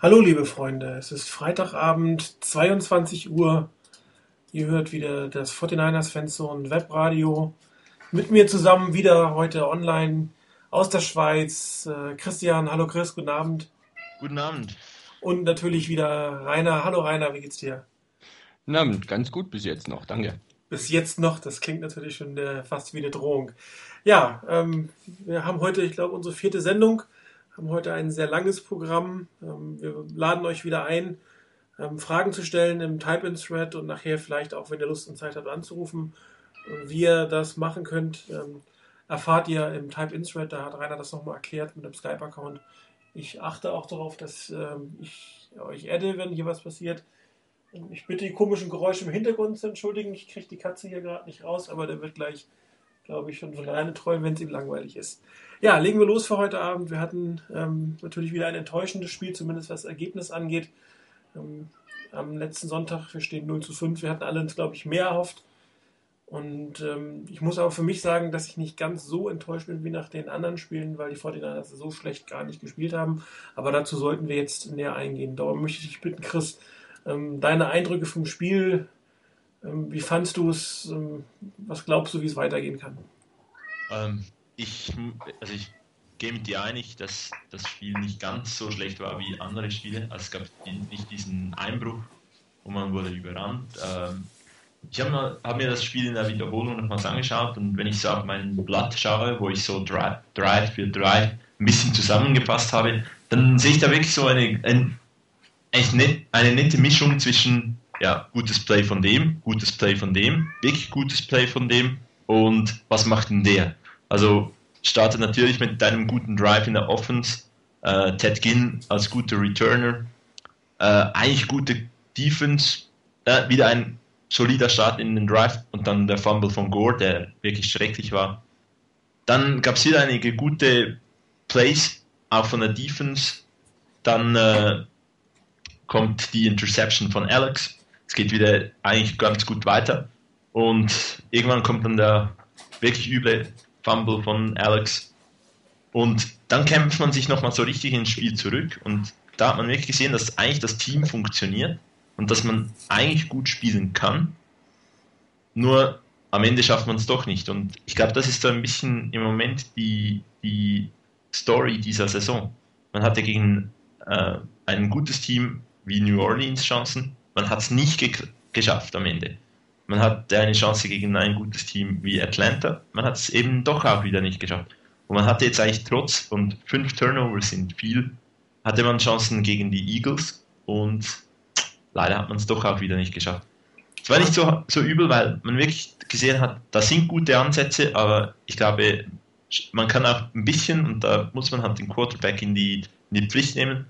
Hallo liebe Freunde, es ist Freitagabend, 22 Uhr. Ihr hört wieder das 49ers Fanzone Webradio. Mit mir zusammen wieder heute online aus der Schweiz. Äh, Christian, hallo Chris, guten Abend. Guten Abend. Und natürlich wieder Rainer. Hallo Rainer, wie geht's dir? Guten Abend, ganz gut bis jetzt noch, danke. Bis jetzt noch, das klingt natürlich schon äh, fast wie eine Drohung. Ja, ähm, wir haben heute, ich glaube, unsere vierte Sendung, haben heute ein sehr langes Programm. Ähm, wir laden euch wieder ein, ähm, Fragen zu stellen im Type-in-Thread und nachher vielleicht auch, wenn ihr Lust und Zeit habt, anzurufen. Wie ihr das machen könnt, ähm, erfahrt ihr im Type-in-Thread. Da hat Rainer das nochmal erklärt mit dem Skype-Account. Ich achte auch darauf, dass ich euch adde, wenn hier was passiert. Ich bitte die komischen Geräusche im Hintergrund zu entschuldigen. Ich kriege die Katze hier gerade nicht raus, aber der wird gleich, glaube ich, schon von alleine träumen, wenn es ihm langweilig ist. Ja, legen wir los für heute Abend. Wir hatten ähm, natürlich wieder ein enttäuschendes Spiel, zumindest was das Ergebnis angeht. Ähm, am letzten Sonntag, wir stehen 0 zu 5. Wir hatten alle uns, glaube ich, mehr erhofft. Und ähm, ich muss aber für mich sagen, dass ich nicht ganz so enttäuscht bin wie nach den anderen Spielen, weil die 49ers so schlecht gar nicht gespielt haben. Aber dazu sollten wir jetzt näher eingehen. Darum möchte ich dich bitten, Chris, ähm, deine Eindrücke vom Spiel. Ähm, wie fandst du es? Ähm, was glaubst du, wie es weitergehen kann? Ähm, ich, also ich gehe mit dir einig, dass das Spiel nicht ganz so schlecht war wie andere Spiele. Also es gab nicht diesen Einbruch, wo man wurde überrannt. Ähm, ich habe hab mir das Spiel in der Wiederholung nochmals angeschaut und wenn ich so auf mein Blatt schaue, wo ich so Drive, Drive für Drive ein bisschen zusammengefasst habe, dann sehe ich da wirklich so eine, ein, net, eine nette Mischung zwischen ja, gutes Play von dem, gutes Play von dem, wirklich gutes Play von dem und was macht denn der? Also startet natürlich mit deinem guten Drive in der Offense, äh, Ted Ginn als guter Returner, äh, eigentlich gute Defense, äh, wieder ein solider Start in den Drive und dann der Fumble von Gore, der wirklich schrecklich war. Dann gab es wieder einige gute Plays, auch von der Defense. Dann äh, kommt die Interception von Alex. Es geht wieder eigentlich ganz gut weiter. Und irgendwann kommt dann der wirklich üble Fumble von Alex. Und dann kämpft man sich nochmal so richtig ins Spiel zurück. Und da hat man wirklich gesehen, dass eigentlich das Team funktioniert und dass man eigentlich gut spielen kann. Nur am Ende schafft man es doch nicht. Und ich glaube, das ist so ein bisschen im Moment die, die Story dieser Saison. Man hatte gegen äh, ein gutes Team wie New Orleans Chancen. Man hat es nicht ge geschafft am Ende. Man hatte eine Chance gegen ein gutes Team wie Atlanta. Man hat es eben doch auch wieder nicht geschafft. Und man hatte jetzt eigentlich trotz und fünf Turnovers sind viel, hatte man Chancen gegen die Eagles und leider hat man es doch auch wieder nicht geschafft. Es war nicht so, so übel, weil man wirklich gesehen hat, da sind gute Ansätze, aber ich glaube, man kann auch ein bisschen, und da muss man halt den Quarterback in die, in die Pflicht nehmen,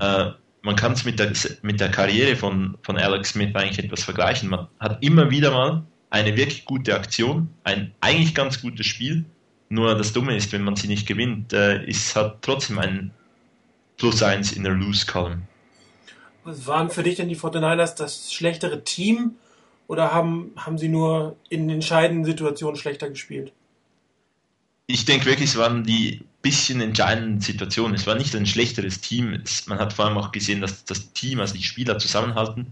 äh, man kann es mit der, mit der Karriere von, von Alex Smith eigentlich etwas vergleichen. Man hat immer wieder mal eine wirklich gute Aktion, ein eigentlich ganz gutes Spiel. Nur das Dumme ist, wenn man sie nicht gewinnt, äh, ist hat trotzdem ein Plus 1 in der Lose Column. Was waren für dich denn die 49ers das schlechtere Team oder haben, haben sie nur in entscheidenden Situationen schlechter gespielt? Ich denke wirklich, es waren die bisschen entscheidenden Situation. Es war nicht ein schlechteres Team. Es, man hat vor allem auch gesehen, dass das Team, also die Spieler zusammenhalten.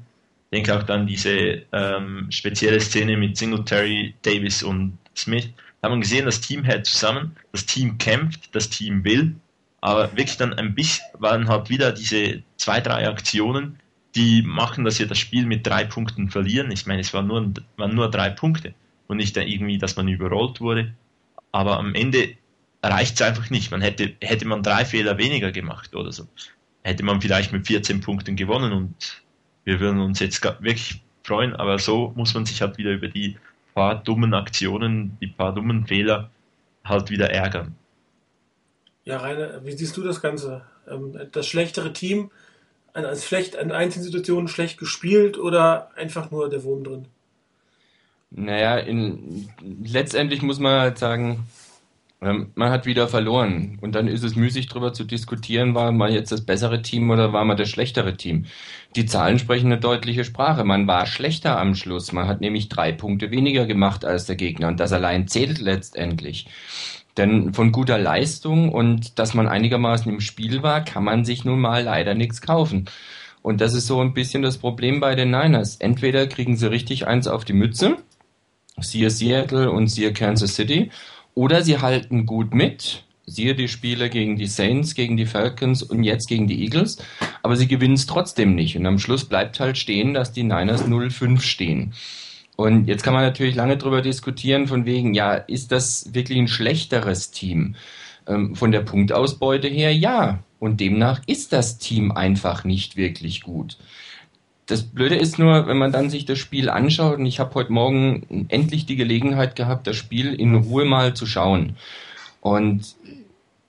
Ich denke auch dann diese ähm, spezielle Szene mit Singletary, Davis und Smith. Da haben wir gesehen, das Team hält zusammen, das Team kämpft, das Team will. Aber wirklich dann ein bisschen waren halt wieder diese zwei, drei Aktionen, die machen, dass wir das Spiel mit drei Punkten verlieren. Ich meine, es waren nur, waren nur drei Punkte und nicht irgendwie, dass man überrollt wurde. Aber am Ende reicht es einfach nicht. Man hätte, hätte man drei Fehler weniger gemacht oder so, hätte man vielleicht mit 14 Punkten gewonnen und wir würden uns jetzt wirklich freuen, aber so muss man sich halt wieder über die paar dummen Aktionen, die paar dummen Fehler halt wieder ärgern. Ja, Rainer, wie siehst du das Ganze? Ähm, das schlechtere Team, als schlecht, an einzelnen Situationen schlecht gespielt oder einfach nur der Wurm drin? Naja, in, letztendlich muss man halt sagen, ähm, man hat wieder verloren. Und dann ist es müßig darüber zu diskutieren, war man jetzt das bessere Team oder war man das schlechtere Team. Die Zahlen sprechen eine deutliche Sprache. Man war schlechter am Schluss. Man hat nämlich drei Punkte weniger gemacht als der Gegner. Und das allein zählt letztendlich. Denn von guter Leistung und dass man einigermaßen im Spiel war, kann man sich nun mal leider nichts kaufen. Und das ist so ein bisschen das Problem bei den Niners. Entweder kriegen sie richtig eins auf die Mütze, siehe Seattle und siehe Kansas City, oder sie halten gut mit, siehe die Spiele gegen die Saints, gegen die Falcons und jetzt gegen die Eagles, aber sie gewinnen es trotzdem nicht. Und am Schluss bleibt halt stehen, dass die Niners 0-5 stehen. Und jetzt kann man natürlich lange darüber diskutieren, von wegen, ja, ist das wirklich ein schlechteres Team? Ähm, von der Punktausbeute her, ja. Und demnach ist das Team einfach nicht wirklich gut. Das Blöde ist nur, wenn man dann sich das Spiel anschaut, und ich habe heute Morgen endlich die Gelegenheit gehabt, das Spiel in Ruhe mal zu schauen. Und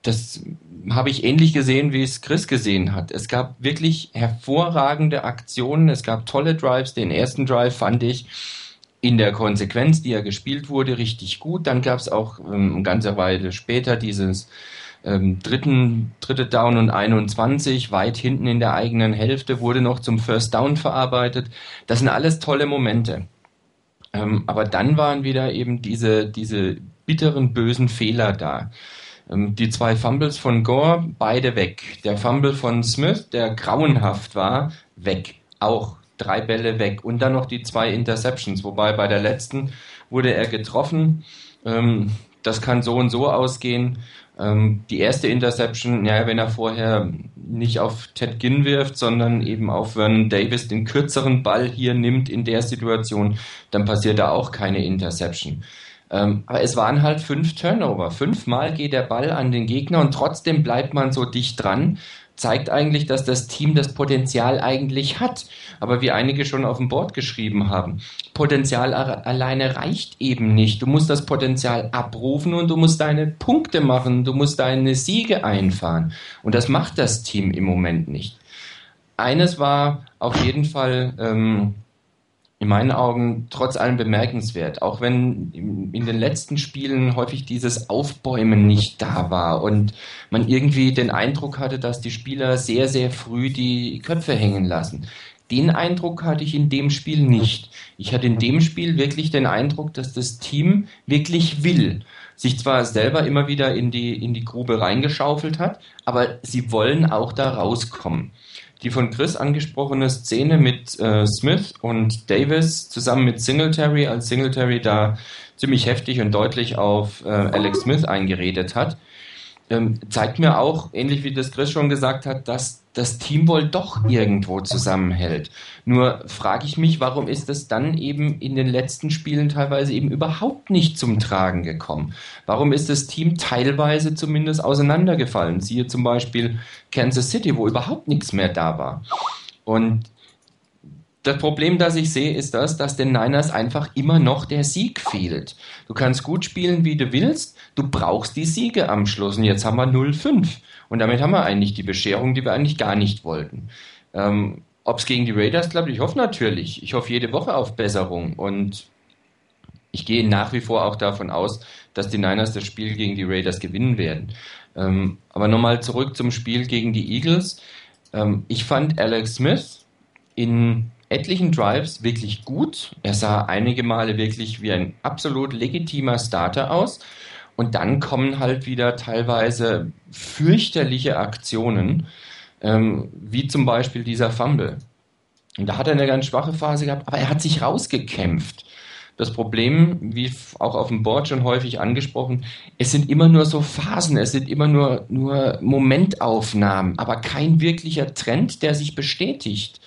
das habe ich ähnlich gesehen, wie es Chris gesehen hat. Es gab wirklich hervorragende Aktionen, es gab tolle Drives. Den ersten Drive fand ich in der Konsequenz, die er gespielt wurde, richtig gut. Dann gab es auch ähm, eine ganze Weile später dieses ähm, dritten, dritte Down und 21, weit hinten in der eigenen Hälfte, wurde noch zum First Down verarbeitet. Das sind alles tolle Momente. Ähm, aber dann waren wieder eben diese, diese bitteren, bösen Fehler da. Ähm, die zwei Fumbles von Gore, beide weg. Der Fumble von Smith, der grauenhaft war, weg. Auch drei Bälle weg und dann noch die zwei Interceptions, wobei bei der letzten wurde er getroffen. Ähm, das kann so und so ausgehen. Ähm, die erste Interception, ja, wenn er vorher nicht auf Ted Ginn wirft, sondern eben auf Vernon Davis den kürzeren Ball hier nimmt in der Situation, dann passiert da auch keine Interception. Ähm, aber es waren halt fünf Turnover. Fünfmal geht der Ball an den Gegner und trotzdem bleibt man so dicht dran zeigt eigentlich, dass das Team das Potenzial eigentlich hat. Aber wie einige schon auf dem Board geschrieben haben, Potenzial alleine reicht eben nicht. Du musst das Potenzial abrufen und du musst deine Punkte machen, du musst deine Siege einfahren. Und das macht das Team im Moment nicht. Eines war auf jeden Fall ähm, in meinen Augen trotz allem bemerkenswert, auch wenn in den letzten Spielen häufig dieses Aufbäumen nicht da war und man irgendwie den Eindruck hatte, dass die Spieler sehr, sehr früh die Köpfe hängen lassen. Den Eindruck hatte ich in dem Spiel nicht. Ich hatte in dem Spiel wirklich den Eindruck, dass das Team wirklich will. Sich zwar selber immer wieder in die, in die Grube reingeschaufelt hat, aber sie wollen auch da rauskommen die von Chris angesprochene Szene mit äh, Smith und Davis zusammen mit Singletary, als Singletary da ziemlich heftig und deutlich auf äh, Alex Smith eingeredet hat, ähm, zeigt mir auch, ähnlich wie das Chris schon gesagt hat, dass das Team wohl doch irgendwo zusammenhält. Nur frage ich mich, warum ist es dann eben in den letzten Spielen teilweise eben überhaupt nicht zum Tragen gekommen? Warum ist das Team teilweise zumindest auseinandergefallen? Siehe zum Beispiel Kansas City, wo überhaupt nichts mehr da war. Und das Problem, das ich sehe, ist das, dass den Niners einfach immer noch der Sieg fehlt. Du kannst gut spielen, wie du willst, du brauchst die Siege am Schluss. Und jetzt haben wir 0-5. Und damit haben wir eigentlich die Bescherung, die wir eigentlich gar nicht wollten. Ähm, Ob es gegen die Raiders klappt, ich hoffe natürlich. Ich hoffe jede Woche auf Besserung. Und ich gehe nach wie vor auch davon aus, dass die Niners das Spiel gegen die Raiders gewinnen werden. Ähm, aber nochmal zurück zum Spiel gegen die Eagles. Ähm, ich fand Alex Smith in etlichen Drives wirklich gut. Er sah einige Male wirklich wie ein absolut legitimer Starter aus. Und dann kommen halt wieder teilweise fürchterliche Aktionen, ähm, wie zum Beispiel dieser Fumble. Und da hat er eine ganz schwache Phase gehabt, aber er hat sich rausgekämpft. Das Problem, wie auch auf dem Board schon häufig angesprochen, es sind immer nur so Phasen, es sind immer nur, nur Momentaufnahmen, aber kein wirklicher Trend, der sich bestätigt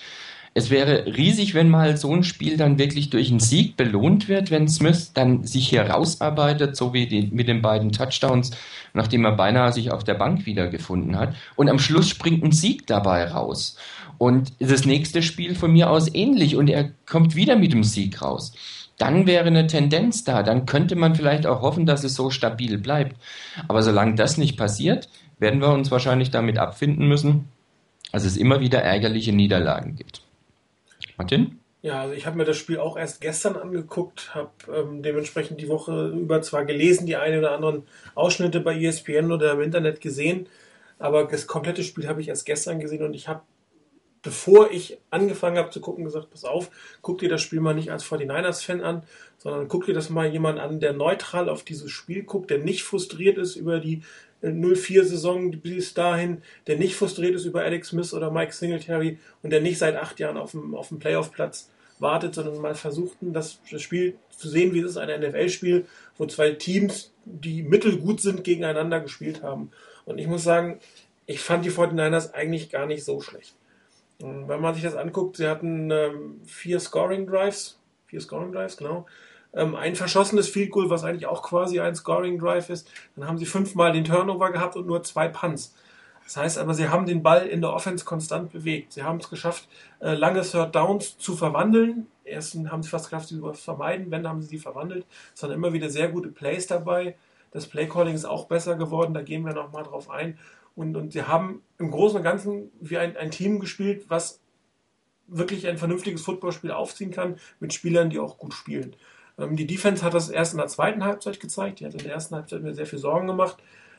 es wäre riesig, wenn mal so ein Spiel dann wirklich durch einen Sieg belohnt wird, wenn Smith dann sich hier rausarbeitet, so wie die, mit den beiden Touchdowns, nachdem er beinahe sich auf der Bank wiedergefunden hat. Und am Schluss springt ein Sieg dabei raus. Und das nächste Spiel von mir aus ähnlich und er kommt wieder mit dem Sieg raus. Dann wäre eine Tendenz da, dann könnte man vielleicht auch hoffen, dass es so stabil bleibt. Aber solange das nicht passiert, werden wir uns wahrscheinlich damit abfinden müssen, dass es immer wieder ärgerliche Niederlagen gibt. Martin? Ja, also ich habe mir das Spiel auch erst gestern angeguckt, habe ähm, dementsprechend die Woche über zwar gelesen, die ein oder anderen Ausschnitte bei ESPN oder im Internet gesehen, aber das komplette Spiel habe ich erst gestern gesehen und ich habe bevor ich angefangen habe zu gucken, gesagt, pass auf, guck dir das Spiel mal nicht als 49ers-Fan an, sondern guck dir das mal jemand an, der neutral auf dieses Spiel guckt, der nicht frustriert ist über die 04-Saison bis dahin, der nicht frustriert ist über Alex Smith oder Mike Singletary und der nicht seit acht Jahren auf dem, auf dem Playoff-Platz wartet, sondern mal versuchten, das, Spiel zu sehen, wie es ist, ein NFL-Spiel, wo zwei Teams, die mittelgut sind, gegeneinander gespielt haben. Und ich muss sagen, ich fand die 49ers eigentlich gar nicht so schlecht. Wenn man sich das anguckt, sie hatten ähm, vier Scoring Drives, vier Scoring Drives, genau, ähm, ein verschossenes Field Goal, was eigentlich auch quasi ein Scoring Drive ist. Dann haben sie fünfmal den Turnover gehabt und nur zwei Punts. Das heißt aber, sie haben den Ball in der Offense konstant bewegt. Sie haben es geschafft, äh, lange Third Downs zu verwandeln. Ersten haben sie fast geschafft, sie zu vermeiden. Wenn, haben sie sie verwandelt. Es waren immer wieder sehr gute Plays dabei. Das Playcalling ist auch besser geworden. Da gehen wir nochmal drauf ein. Und, und sie haben im Großen und Ganzen wie ein, ein Team gespielt, was wirklich ein vernünftiges Footballspiel aufziehen kann, mit Spielern, die auch gut spielen. Ähm, die Defense hat das erst in der zweiten Halbzeit gezeigt. Die hat in der ersten Halbzeit mir sehr viel Sorgen gemacht.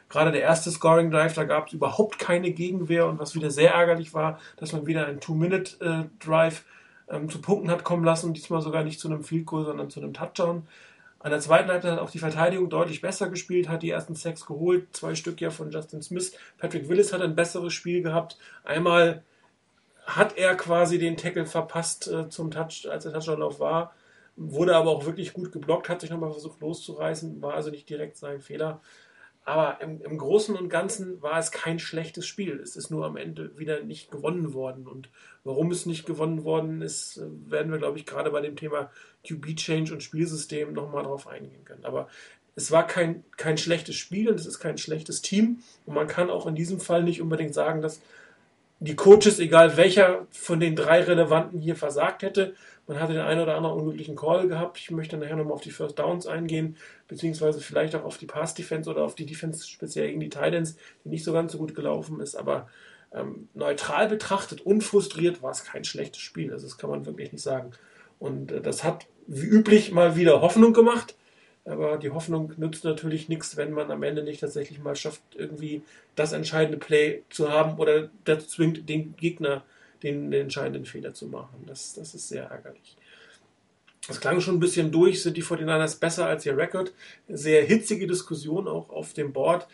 Gerade der erste Scoring Drive, da gab es überhaupt keine Gegenwehr und was wieder sehr ärgerlich war, dass man wieder einen Two-Minute-Drive ähm, zu Punkten hat kommen lassen, diesmal sogar nicht zu einem Field Goal, sondern zu einem Touchdown. An der zweiten Halbzeit hat auch die Verteidigung deutlich besser gespielt, hat die ersten Sacks geholt, zwei Stück ja von Justin Smith. Patrick Willis hat ein besseres Spiel gehabt. Einmal hat er quasi den Tackle verpasst äh, zum Touch, als der Touchdown-Lauf war wurde aber auch wirklich gut geblockt, hat sich nochmal versucht loszureißen, war also nicht direkt sein Fehler. Aber im, im, Großen und Ganzen war es kein schlechtes Spiel. Es ist nur am Ende wieder nicht gewonnen worden. Und warum es nicht gewonnen worden ist, werden wir, glaube ich, gerade bei dem Thema QB-Change und Spielsystem nochmal drauf eingehen können. Aber es war kein, kein schlechtes Spiel und es ist kein schlechtes Team. Und man kann auch in diesem Fall nicht unbedingt sagen, dass die Coaches, egal welcher von den drei Relevanten hier versagt hätte, man hatte den einen oder anderen unglücklichen Call gehabt. Ich möchte nachher nochmal auf die First Downs eingehen, beziehungsweise vielleicht auch auf die Pass Defense oder auf die Defense speziell gegen die Titans, die nicht so ganz so gut gelaufen ist. Aber ähm, neutral betrachtet, unfrustriert, war es kein schlechtes Spiel. Also das kann man wirklich nicht sagen. Und äh, das hat wie üblich mal wieder Hoffnung gemacht. Aber die Hoffnung nützt natürlich nichts, wenn man am Ende nicht tatsächlich mal schafft, irgendwie das entscheidende Play zu haben oder dazu zwingt, den Gegner den, den entscheidenden Fehler zu machen. Das, das ist sehr ärgerlich. Das klang schon ein bisschen durch, sind die 49ers besser als ihr Rekord. Sehr hitzige Diskussion auch auf dem Board.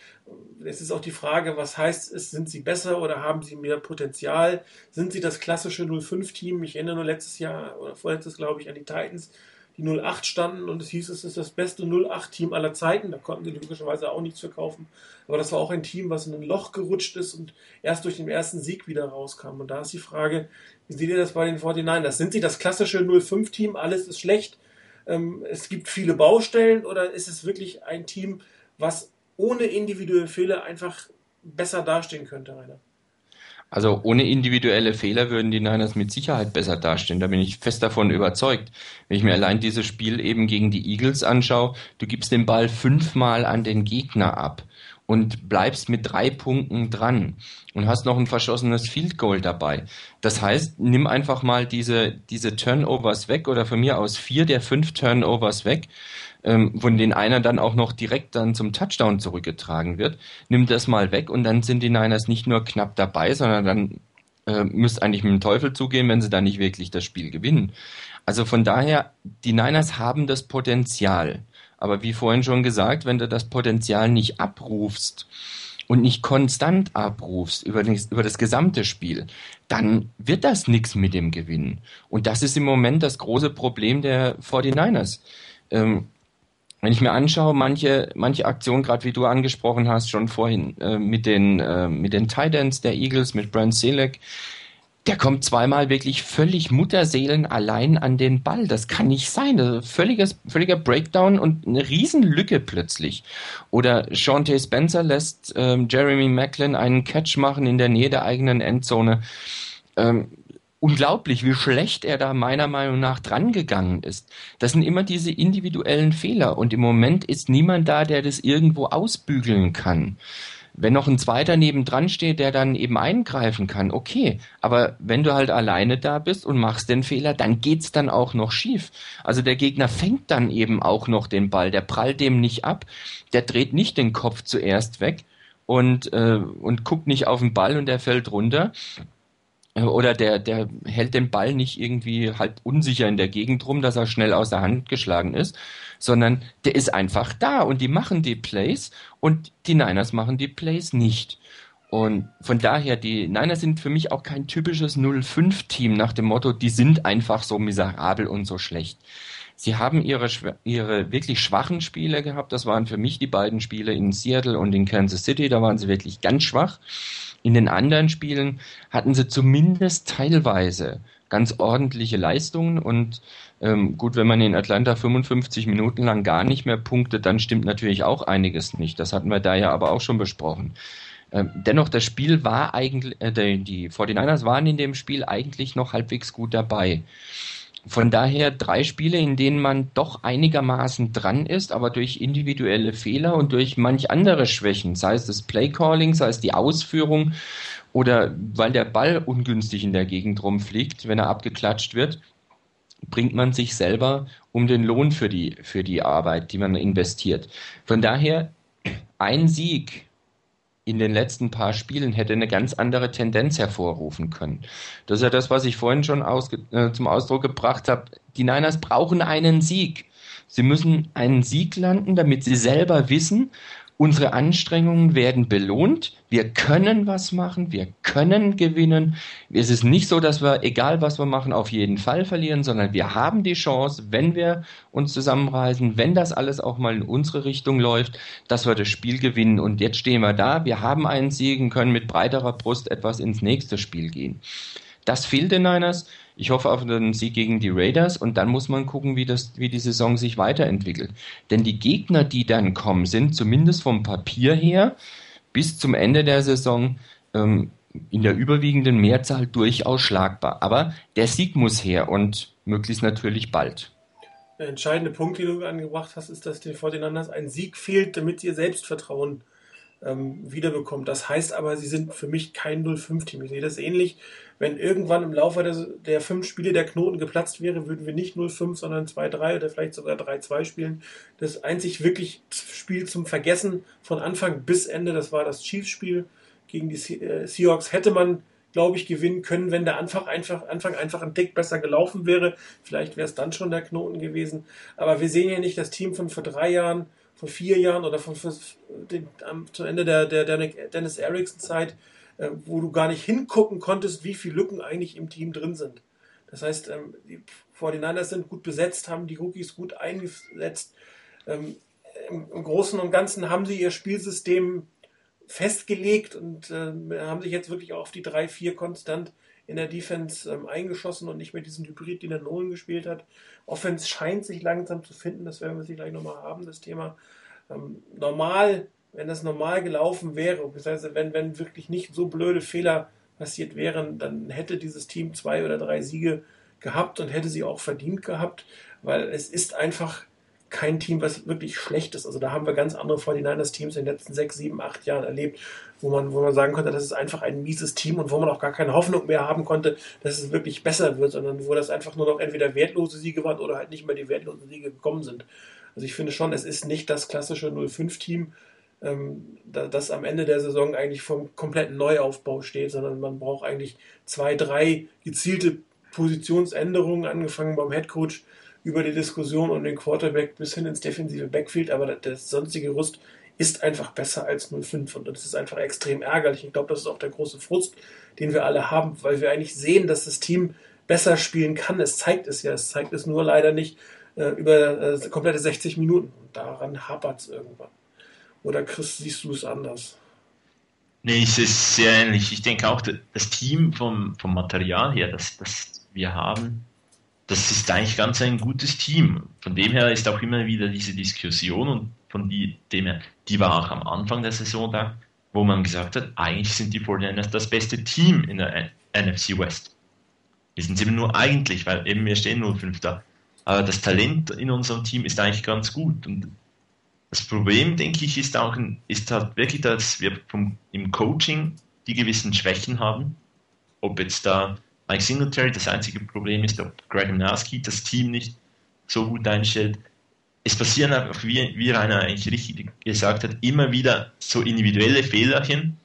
Es ist auch die Frage, was heißt es, sind sie besser oder haben sie mehr Potenzial? Sind sie das klassische 05-Team? Ich erinnere nur letztes Jahr oder vorletztes, glaube ich, an die Titans, die 08 standen und es hieß, es ist das beste 08-Team aller Zeiten. Da konnten sie logischerweise auch nichts verkaufen. Aber das war auch ein Team, was in ein Loch gerutscht ist und erst durch den ersten Sieg wieder rauskam. Und da ist die Frage, wie seht ihr das bei den 49ers? Sind sie das klassische 05-Team? Alles ist schlecht. Ähm, es gibt viele Baustellen oder ist es wirklich ein Team, was ohne individuelle Fehler einfach besser dastehen könnte, Rainer? Also ohne individuelle Fehler würden die Niners mit Sicherheit besser dastehen. Da bin ich fest davon überzeugt. Wenn ich mir allein dieses Spiel eben gegen die Eagles anschaue, du gibst den Ball fünfmal an den Gegner ab und bleibst mit drei Punkten dran und hast noch ein verschossenes Field Goal dabei. Das heißt, nimm einfach mal diese, diese Turnovers weg oder von mir aus vier der fünf Turnovers weg ähm, von denen einer dann auch noch direkt dann zum Touchdown zurückgetragen wird, nimmt das mal weg und dann sind die Niners nicht nur knapp dabei, sondern dann äh, müsste eigentlich mit dem Teufel zugehen, wenn sie dann nicht wirklich das Spiel gewinnen. Also von daher, die Niners haben das Potenzial. Aber wie vorhin schon gesagt, wenn du das Potenzial nicht abrufst und nicht konstant abrufst über, das, über das gesamte Spiel, dann wird das nichts mit dem Gewinn. Und das ist im Moment das große Problem der 49ers. Ähm, wenn ich mir anschaue, manche, manche Aktionen, gerade wie du angesprochen hast, schon vorhin äh, mit den, äh, mit den Titans der Eagles, mit Brent Selleck, der kommt zweimal wirklich völlig Mutterseelen allein an den Ball. Das kann nicht sein. Das ist völliges, völliger Breakdown und eine Riesenlücke plötzlich. Oder Shante Spencer lässt ähm, Jeremy Macklin einen Catch machen in der Nähe der eigenen Endzone. Ähm, unglaublich, wie schlecht er da meiner Meinung nach drangegangen ist. Das sind immer diese individuellen Fehler und im Moment ist niemand da, der das irgendwo ausbügeln kann. Wenn noch ein zweiter nebendran steht, der dann eben eingreifen kann, okay. Aber wenn du halt alleine da bist und machst den Fehler, dann geht's dann auch noch schief. Also der Gegner fängt dann eben auch noch den Ball, der prallt dem nicht ab, der dreht nicht den Kopf zuerst weg und, äh, und guckt nicht auf den Ball und der fällt runter, oder der, der hält den Ball nicht irgendwie halb unsicher in der Gegend rum, dass er schnell aus der Hand geschlagen ist, sondern der ist einfach da und die machen die Plays und die Niners machen die Plays nicht. Und von daher, die Niners sind für mich auch kein typisches 0-5-Team nach dem Motto, die sind einfach so miserabel und so schlecht. Sie haben ihre, ihre wirklich schwachen Spiele gehabt. Das waren für mich die beiden Spiele in Seattle und in Kansas City. Da waren sie wirklich ganz schwach. In den anderen Spielen hatten sie zumindest teilweise ganz ordentliche Leistungen und ähm, gut, wenn man in Atlanta 55 Minuten lang gar nicht mehr punktet, dann stimmt natürlich auch einiges nicht. Das hatten wir da ja aber auch schon besprochen. Ähm, dennoch, das Spiel war eigentlich, äh, die 49ers waren in dem Spiel eigentlich noch halbwegs gut dabei. Von daher drei Spiele, in denen man doch einigermaßen dran ist, aber durch individuelle Fehler und durch manch andere Schwächen, sei es das Playcalling, sei es die Ausführung oder weil der Ball ungünstig in der Gegend rumfliegt, wenn er abgeklatscht wird, bringt man sich selber um den Lohn für die, für die Arbeit, die man investiert. Von daher ein Sieg in den letzten paar Spielen hätte eine ganz andere Tendenz hervorrufen können. Das ist ja das, was ich vorhin schon äh, zum Ausdruck gebracht habe. Die Niners brauchen einen Sieg. Sie müssen einen Sieg landen, damit sie selber wissen, Unsere Anstrengungen werden belohnt. Wir können was machen. Wir können gewinnen. Es ist nicht so, dass wir, egal was wir machen, auf jeden Fall verlieren, sondern wir haben die Chance, wenn wir uns zusammenreißen, wenn das alles auch mal in unsere Richtung läuft, dass wir das Spiel gewinnen. Und jetzt stehen wir da. Wir haben einen Sieg und können mit breiterer Brust etwas ins nächste Spiel gehen. Das fehlt den Niners. Ich hoffe auf einen Sieg gegen die Raiders und dann muss man gucken, wie, das, wie die Saison sich weiterentwickelt. Denn die Gegner, die dann kommen, sind zumindest vom Papier her bis zum Ende der Saison ähm, in der überwiegenden Mehrzahl durchaus schlagbar. Aber der Sieg muss her und möglichst natürlich bald. Der entscheidende Punkt, den du angebracht hast, ist, dass den Fortinanders ein Sieg fehlt, damit ihr Selbstvertrauen ähm, wiederbekommt. Das heißt aber, sie sind für mich kein 0-5-Team. Ich sehe das ähnlich wenn irgendwann im Laufe der, der fünf Spiele der Knoten geplatzt wäre, würden wir nicht 0-5, sondern 2-3 oder vielleicht sogar 3-2 spielen. Das einzig wirklich Spiel zum Vergessen von Anfang bis Ende, das war das Chiefs-Spiel gegen die äh, Seahawks. Hätte man, glaube ich, gewinnen können, wenn der Anfang einfach, Anfang einfach ein Tick besser gelaufen wäre. Vielleicht wäre es dann schon der Knoten gewesen. Aber wir sehen ja nicht das Team von vor drei Jahren, vor vier Jahren oder von, von den, am, zu Ende der, der, der Dennis Erickson-Zeit äh, wo du gar nicht hingucken konntest, wie viele Lücken eigentlich im Team drin sind. Das heißt, ähm, die 49ers sind gut besetzt, haben die Rookies gut eingesetzt. Ähm, Im Großen und Ganzen haben sie ihr Spielsystem festgelegt und äh, haben sich jetzt wirklich auch auf die 3-4 konstant in der Defense ähm, eingeschossen und nicht mehr diesen Hybrid, den der Nolan gespielt hat. Offense scheint sich langsam zu finden, das werden wir sich gleich nochmal haben, das Thema. Ähm, normal wenn das normal gelaufen wäre, beziehungsweise wenn, wenn wirklich nicht so blöde Fehler passiert wären, dann hätte dieses Team zwei oder drei Siege gehabt und hätte sie auch verdient gehabt, weil es ist einfach kein Team, was wirklich schlecht ist. Also da haben wir ganz andere 49ers-Teams in den letzten sechs, sieben, acht Jahren erlebt, wo man, wo man sagen konnte, das ist einfach ein mieses Team und wo man auch gar keine Hoffnung mehr haben konnte, dass es wirklich besser wird, sondern wo das einfach nur noch entweder wertlose Siege waren oder halt nicht mehr die wertlosen Siege gekommen sind. Also ich finde schon, es ist nicht das klassische 0-5-Team, ähm, das am Ende der Saison eigentlich vom kompletten Neuaufbau steht, sondern man braucht eigentlich zwei, drei gezielte Positionsänderungen, angefangen beim Headcoach über die Diskussion um den Quarterback bis hin ins defensive Backfield, aber das sonstige Rüst ist einfach besser als 0-5 und das ist einfach extrem ärgerlich. Ich glaube, das ist auch der große Frust, den wir alle haben, weil wir eigentlich sehen, dass das Team besser spielen kann. Es zeigt es ja, es zeigt es nur leider nicht äh, über äh, komplette 60 Minuten. Und daran hapert es irgendwann. Oder Chris, siehst du es anders? Nee, es ist sehr ähnlich. Ich denke auch, das Team vom, vom Material her, das, das wir haben, das ist eigentlich ganz ein gutes Team. Von dem her ist auch immer wieder diese Diskussion und von die, dem her, die war auch am Anfang der Saison da, wo man gesagt hat, eigentlich sind die 49ers das beste Team in der NFC West. Wir sind eben nur eigentlich, weil eben wir stehen 0-5 da. Aber das Talent in unserem Team ist eigentlich ganz gut und das Problem, denke ich, ist auch ist halt wirklich, dass wir vom, im Coaching die gewissen Schwächen haben. Ob jetzt da Mike Singletary das einzige Problem ist, ob Greg Minowski das Team nicht so gut einstellt. Es passieren einfach, wie, wie Rainer eigentlich richtig gesagt hat, immer wieder so individuelle Fehlerchen,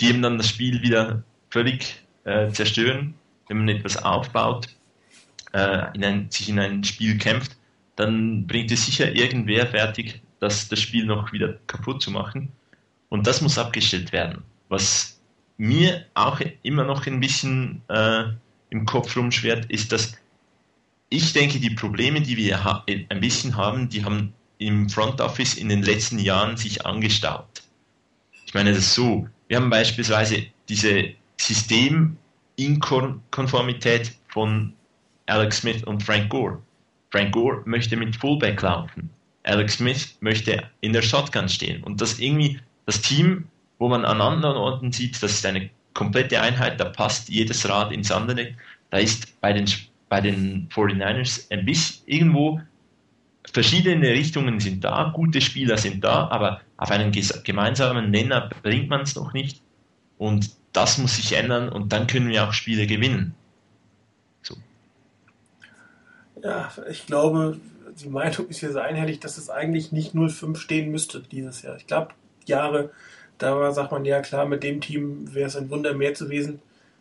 die eben dann das Spiel wieder völlig äh, zerstören, wenn man etwas aufbaut, äh, in ein, sich in ein Spiel kämpft, dann bringt es sicher irgendwer fertig, das, das Spiel noch wieder kaputt zu machen. Und das muss abgestellt werden. Was mir auch immer noch ein bisschen äh, im Kopf rumschwert, ist, dass ich denke, die Probleme, die wir ein bisschen haben, die haben im Front Office in den letzten Jahren sich angestaut. Ich meine das so. Wir haben beispielsweise diese Systeminkonformität von Alex Smith und Frank Gore. Frank Gore möchte mit Fullback laufen. Alex Smith möchte in der Shotgun stehen. Und das irgendwie, das Team, wo man an anderen Orten sieht, das ist eine komplette Einheit, da passt jedes Rad ins andere. Da ist bei den, bei den 49ers ein bisschen irgendwo verschiedene Richtungen sind da, gute Spieler sind da, aber auf einen gemeinsamen Nenner bringt man es noch nicht. Und das muss sich ändern und dann können wir auch Spiele gewinnen. So. Ja, ich glaube, die Meinung ist hier so einhellig, dass es eigentlich nicht 0-5 stehen müsste dieses Jahr. Ich glaube, Jahre, da war, sagt man, ja klar, mit dem Team wäre es ein Wunder mehr zu gewesen,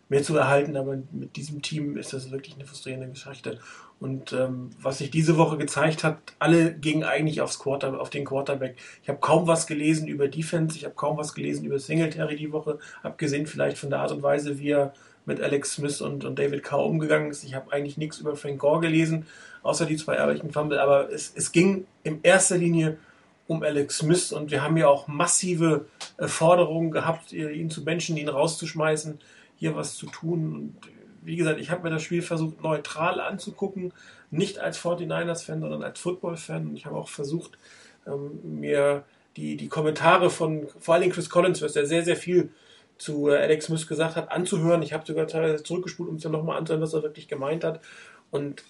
mehr zu erhalten, aber mit diesem Team ist das wirklich eine frustrierende Geschichte. Und ähm, was sich diese Woche gezeigt hat, alle gingen eigentlich aufs Quarter, auf den Quarterback. Ich habe kaum was gelesen über Defense, ich habe kaum was gelesen über Singletary die Woche, abgesehen vielleicht von der Art und Weise, wie er mit Alex Smith und, und David Carr umgegangen ist. Ich habe eigentlich nichts über Frank Gore gelesen, außer die zwei ehrlichen Fumble, aber es, es ging in erster Linie um Alex Smith und wir haben ja auch massive äh, Forderungen gehabt, ihn zu benchen, ihn rauszuschmeißen, hier was zu tun. Und wie gesagt, ich habe mir das Spiel versucht neutral anzugucken, nicht als 49ers-Fan, sondern als Football-Fan. Und ich habe auch versucht, ähm, mir die, die Kommentare von vor allem Chris Collins, was ja sehr, sehr viel zu äh, Alex Smith gesagt hat, anzuhören. Ich habe sogar teilweise zurückgespult, um es ja nochmal anzuhören, was er wirklich gemeint hat. Und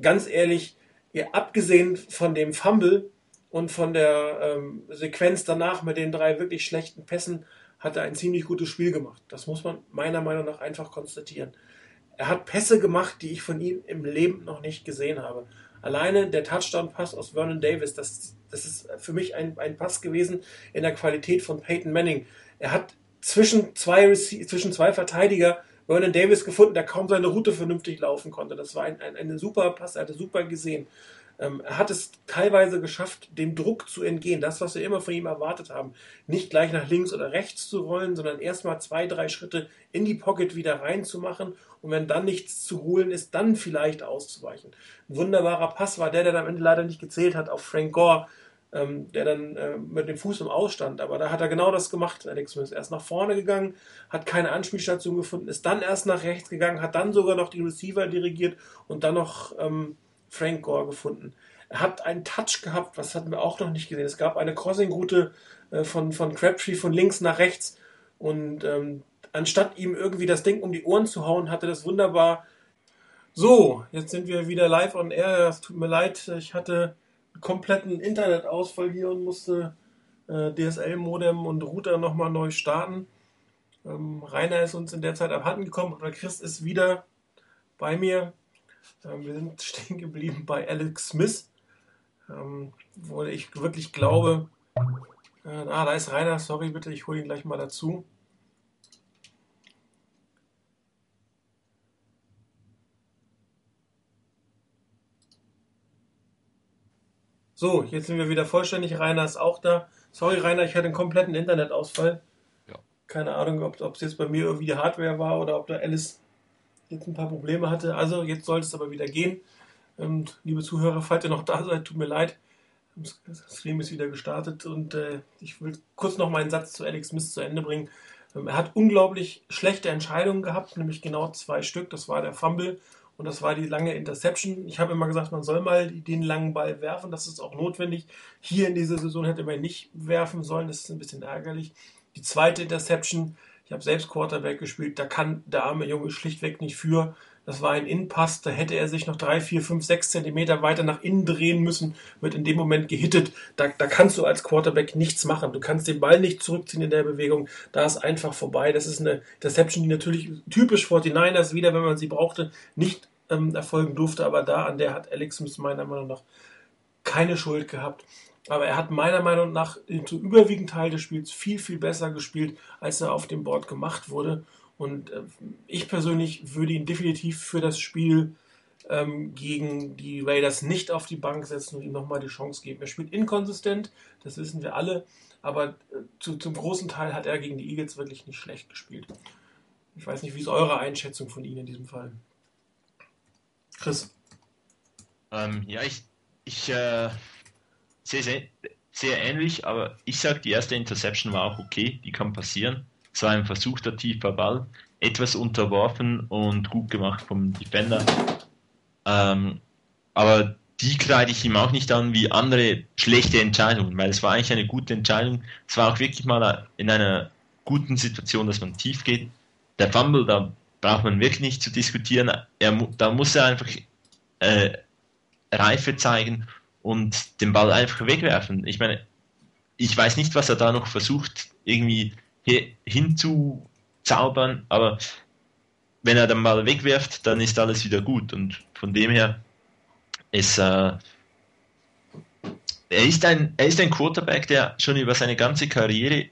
ganz ehrlich, ihr abgesehen von dem Fumble und von der ähm, Sequenz danach mit den drei wirklich schlechten Pässen, hat er ein ziemlich gutes Spiel gemacht. Das muss man meiner Meinung nach einfach konstatieren. Er hat Pässe gemacht, die ich von ihm im Leben noch nicht gesehen habe. Alleine der Touchdown-Pass aus Vernon Davis, das, das ist für mich ein, ein Pass gewesen in der Qualität von Peyton Manning. Er hat zwischen zwei, zwischen zwei Verteidiger Vernon Davis gefunden, der kaum seine Route vernünftig laufen konnte. Das war ein, ein, ein super Pass, er hatte super gesehen. Ähm, er hat es teilweise geschafft, dem Druck zu entgehen, das, was wir immer von ihm erwartet haben. Nicht gleich nach links oder rechts zu rollen, sondern erstmal zwei, drei Schritte in die Pocket wieder reinzumachen und wenn dann nichts zu holen ist, dann vielleicht auszuweichen. Ein wunderbarer Pass war der, der am Ende leider nicht gezählt hat auf Frank Gore, ähm, der dann äh, mit dem Fuß im Ausstand. Aber da hat er genau das gemacht. Alex Smith ist erst nach vorne gegangen, hat keine Anspielstation gefunden, ist dann erst nach rechts gegangen, hat dann sogar noch die Receiver dirigiert und dann noch ähm, Frank Gore gefunden. Er hat einen Touch gehabt, was hatten wir auch noch nicht gesehen. Es gab eine Crossing-Route äh, von, von Crabtree von links nach rechts und ähm, anstatt ihm irgendwie das Ding um die Ohren zu hauen, hatte das wunderbar. So, jetzt sind wir wieder live on air. Es tut mir leid, ich hatte kompletten Internetausfall hier und musste äh, DSL-Modem und Router nochmal neu starten. Ähm, Rainer ist uns in der Zeit abhanden gekommen, aber Chris ist wieder bei mir. Ähm, wir sind stehen geblieben bei Alex Smith, ähm, wo ich wirklich glaube, äh, ah, da ist Rainer, sorry bitte, ich hole ihn gleich mal dazu. So, jetzt sind wir wieder vollständig. Rainer ist auch da. Sorry, Rainer, ich hatte einen kompletten Internetausfall. Ja. Keine Ahnung, ob es jetzt bei mir irgendwie die Hardware war oder ob da Alice jetzt ein paar Probleme hatte. Also jetzt sollte es aber wieder gehen. Und liebe Zuhörer, falls ihr noch da seid, tut mir leid. Das Stream ist wieder gestartet und äh, ich will kurz noch meinen Satz zu Alex Smith zu Ende bringen. Ähm, er hat unglaublich schlechte Entscheidungen gehabt, nämlich genau zwei Stück. Das war der Fumble und das war die lange Interception. Ich habe immer gesagt, man soll mal den langen Ball werfen. Das ist auch notwendig. Hier in dieser Saison hätte man ihn nicht werfen sollen. Das ist ein bisschen ärgerlich. Die zweite Interception ich habe selbst Quarterback gespielt, da kann der arme Junge schlichtweg nicht für. Das war ein Innenpass, da hätte er sich noch drei, vier, fünf, sechs Zentimeter weiter nach innen drehen müssen, wird in dem Moment gehittet. Da, da kannst du als Quarterback nichts machen. Du kannst den Ball nicht zurückziehen in der Bewegung. Da ist einfach vorbei. Das ist eine Deception, die natürlich typisch 49ers wieder, wenn man sie brauchte, nicht ähm, erfolgen durfte. Aber da, an der hat Alex Smith meiner Meinung nach keine Schuld gehabt. Aber er hat meiner Meinung nach zu überwiegenden Teil des Spiels viel, viel besser gespielt, als er auf dem Board gemacht wurde. Und äh, ich persönlich würde ihn definitiv für das Spiel ähm, gegen die Raiders nicht auf die Bank setzen und ihm nochmal die Chance geben. Er spielt inkonsistent, das wissen wir alle, aber äh, zu, zum großen Teil hat er gegen die Eagles wirklich nicht schlecht gespielt. Ich weiß nicht, wie ist eure Einschätzung von ihm in diesem Fall? Chris. Ähm, ja, ich, ich äh, sehe sehr, ähnlich, aber ich sage, die erste Interception war auch okay, die kann passieren. Es war ein versuchter tiefer Ball, etwas unterworfen und gut gemacht vom Defender. Ähm, aber die kreide ich ihm auch nicht an wie andere schlechte Entscheidungen, weil es war eigentlich eine gute Entscheidung. Es war auch wirklich mal in einer guten Situation, dass man tief geht. Der Fumble, da braucht man wirklich nicht zu diskutieren. Er, da muss er einfach äh, Reife zeigen und den Ball einfach wegwerfen. Ich meine, ich weiß nicht, was er da noch versucht, irgendwie hinzuzaubern, aber wenn er den Ball wegwirft, dann ist alles wieder gut. Und von dem her ist äh, er ist ein er ist ein Quarterback, der schon über seine ganze Karriere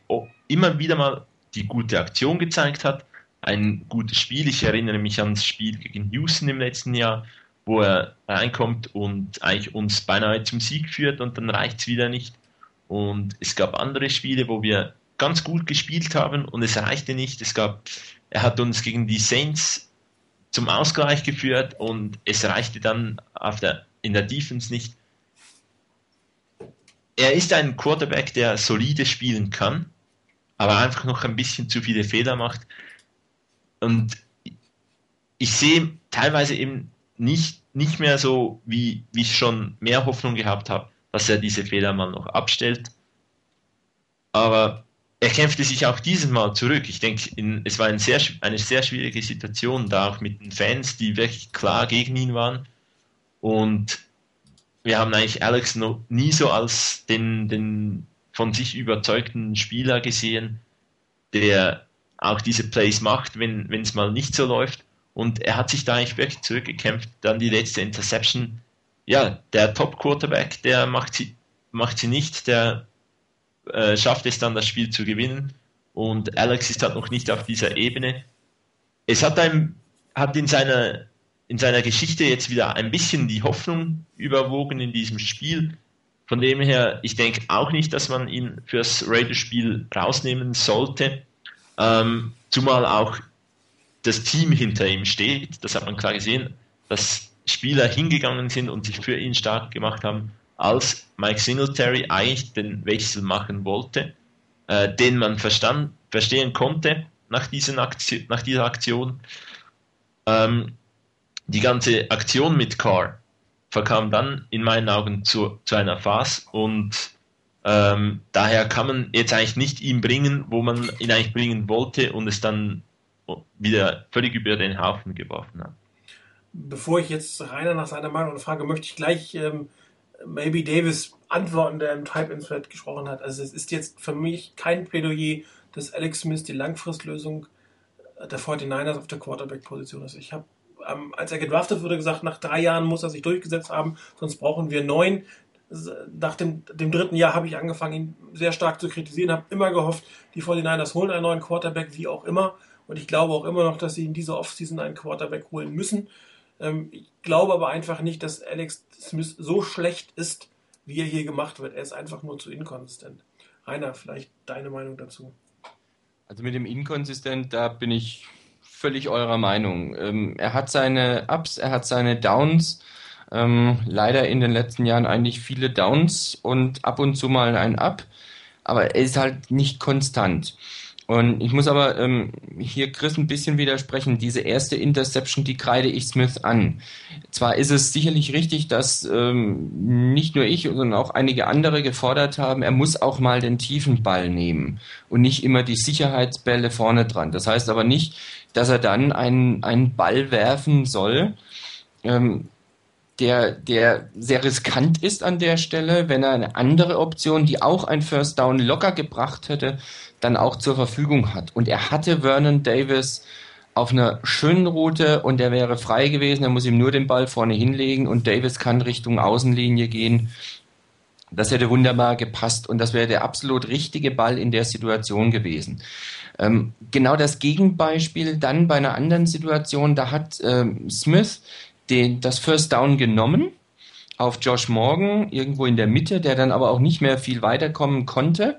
immer wieder mal die gute Aktion gezeigt hat, ein gutes Spiel. Ich erinnere mich an das Spiel gegen Houston im letzten Jahr, wo er reinkommt und eigentlich uns beinahe zum Sieg führt und dann reicht es wieder nicht. Und es gab andere Spiele, wo wir ganz gut gespielt haben und es reichte nicht. Es gab, er hat uns gegen die Saints zum Ausgleich geführt und es reichte dann auf der, in der Defense nicht. Er ist ein Quarterback, der solide spielen kann, aber einfach noch ein bisschen zu viele Fehler macht. Und ich sehe teilweise eben nicht, nicht mehr so, wie, wie ich schon mehr Hoffnung gehabt habe, dass er diese Fehler mal noch abstellt. Aber er kämpfte sich auch dieses Mal zurück. Ich denke, es war ein sehr, eine sehr schwierige Situation, da auch mit den Fans, die wirklich klar gegen ihn waren. Und wir haben eigentlich Alex noch nie so als den, den von sich überzeugten Spieler gesehen, der auch diese Plays macht, wenn es mal nicht so läuft. Und er hat sich da eigentlich wirklich zurückgekämpft. Dann die letzte Interception. Ja, der Top-Quarterback, der macht sie, macht sie nicht, der äh, schafft es dann, das Spiel zu gewinnen. Und Alex ist halt noch nicht auf dieser Ebene. Es hat einem, hat in seiner, in seiner Geschichte jetzt wieder ein bisschen die Hoffnung überwogen in diesem Spiel. Von dem her, ich denke auch nicht, dass man ihn fürs Raiders-Spiel rausnehmen sollte. Ähm, zumal auch das Team hinter ihm steht. Das hat man klar gesehen, dass Spieler hingegangen sind und sich für ihn stark gemacht haben, als Mike Singletary eigentlich den Wechsel machen wollte, äh, den man verstand, verstehen konnte nach, diesen Aktion, nach dieser Aktion. Ähm, die ganze Aktion mit Carr verkam dann in meinen Augen zu, zu einer Phase und ähm, daher kann man jetzt eigentlich nicht ihn bringen, wo man ihn eigentlich bringen wollte und es dann wieder völlig über den Haufen geworfen hat. Bevor ich jetzt Rainer nach seiner Meinung frage, möchte ich gleich ähm, Maybe Davis antworten, der im Type in Thread gesprochen hat. Also es ist jetzt für mich kein Plädoyer, dass Alex Smith die Langfristlösung der 49ers auf der Quarterback-Position ist. Ich habe, ähm, als er gedraftet wurde, gesagt, nach drei Jahren muss er sich durchgesetzt haben, sonst brauchen wir neun. Nach dem, dem dritten Jahr habe ich angefangen, ihn sehr stark zu kritisieren, habe immer gehofft, die 49ers holen einen neuen Quarterback, wie auch immer. Und ich glaube auch immer noch, dass sie in dieser Offseason einen Quarterback holen müssen. Ähm, ich glaube aber einfach nicht, dass Alex Smith so schlecht ist, wie er hier gemacht wird. Er ist einfach nur zu inkonsistent. Rainer, vielleicht deine Meinung dazu. Also mit dem inkonsistent, da bin ich völlig eurer Meinung. Ähm, er hat seine Ups, er hat seine Downs. Ähm, leider in den letzten Jahren eigentlich viele Downs und ab und zu mal ein Up. Aber er ist halt nicht konstant. Und ich muss aber ähm, hier Chris ein bisschen widersprechen. Diese erste Interception, die kreide ich Smith an. Zwar ist es sicherlich richtig, dass ähm, nicht nur ich, sondern auch einige andere gefordert haben, er muss auch mal den tiefen Ball nehmen und nicht immer die Sicherheitsbälle vorne dran. Das heißt aber nicht, dass er dann einen, einen Ball werfen soll, ähm, der, der sehr riskant ist an der Stelle, wenn er eine andere Option, die auch ein First Down locker gebracht hätte, dann auch zur Verfügung hat. Und er hatte Vernon Davis auf einer schönen Route und er wäre frei gewesen. Er muss ihm nur den Ball vorne hinlegen und Davis kann Richtung Außenlinie gehen. Das hätte wunderbar gepasst und das wäre der absolut richtige Ball in der Situation gewesen. Ähm, genau das Gegenbeispiel dann bei einer anderen Situation, da hat ähm, Smith den, das First Down genommen auf Josh Morgan irgendwo in der Mitte, der dann aber auch nicht mehr viel weiterkommen konnte,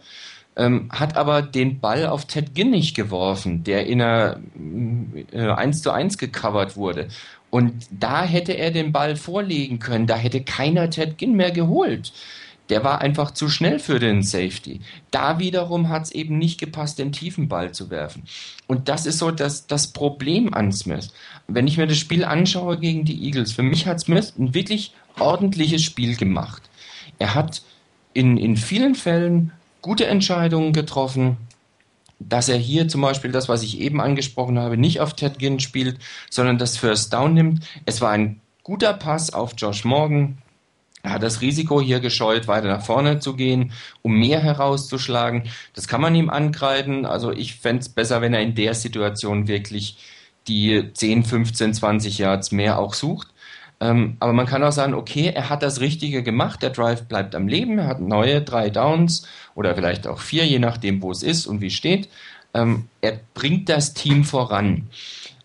ähm, hat aber den Ball auf Ted Ginnig geworfen, der in einer äh, 1 zu 1 gecovert wurde. Und da hätte er den Ball vorlegen können, da hätte keiner Ted Ginn mehr geholt der war einfach zu schnell für den Safety. Da wiederum hat es eben nicht gepasst, den tiefen Ball zu werfen. Und das ist so das, das Problem an Smith. Wenn ich mir das Spiel anschaue gegen die Eagles, für mich hat Smith ein wirklich ordentliches Spiel gemacht. Er hat in, in vielen Fällen gute Entscheidungen getroffen, dass er hier zum Beispiel das, was ich eben angesprochen habe, nicht auf Ted Ginn spielt, sondern das First Down nimmt. Es war ein guter Pass auf Josh Morgan, er hat das Risiko hier gescheut, weiter nach vorne zu gehen, um mehr herauszuschlagen. Das kann man ihm ankreiden. Also ich fände es besser, wenn er in der Situation wirklich die 10, 15, 20 Yards mehr auch sucht. Ähm, aber man kann auch sagen, okay, er hat das Richtige gemacht, der Drive bleibt am Leben, er hat neue drei Downs oder vielleicht auch vier, je nachdem, wo es ist und wie steht. Ähm, er bringt das Team voran.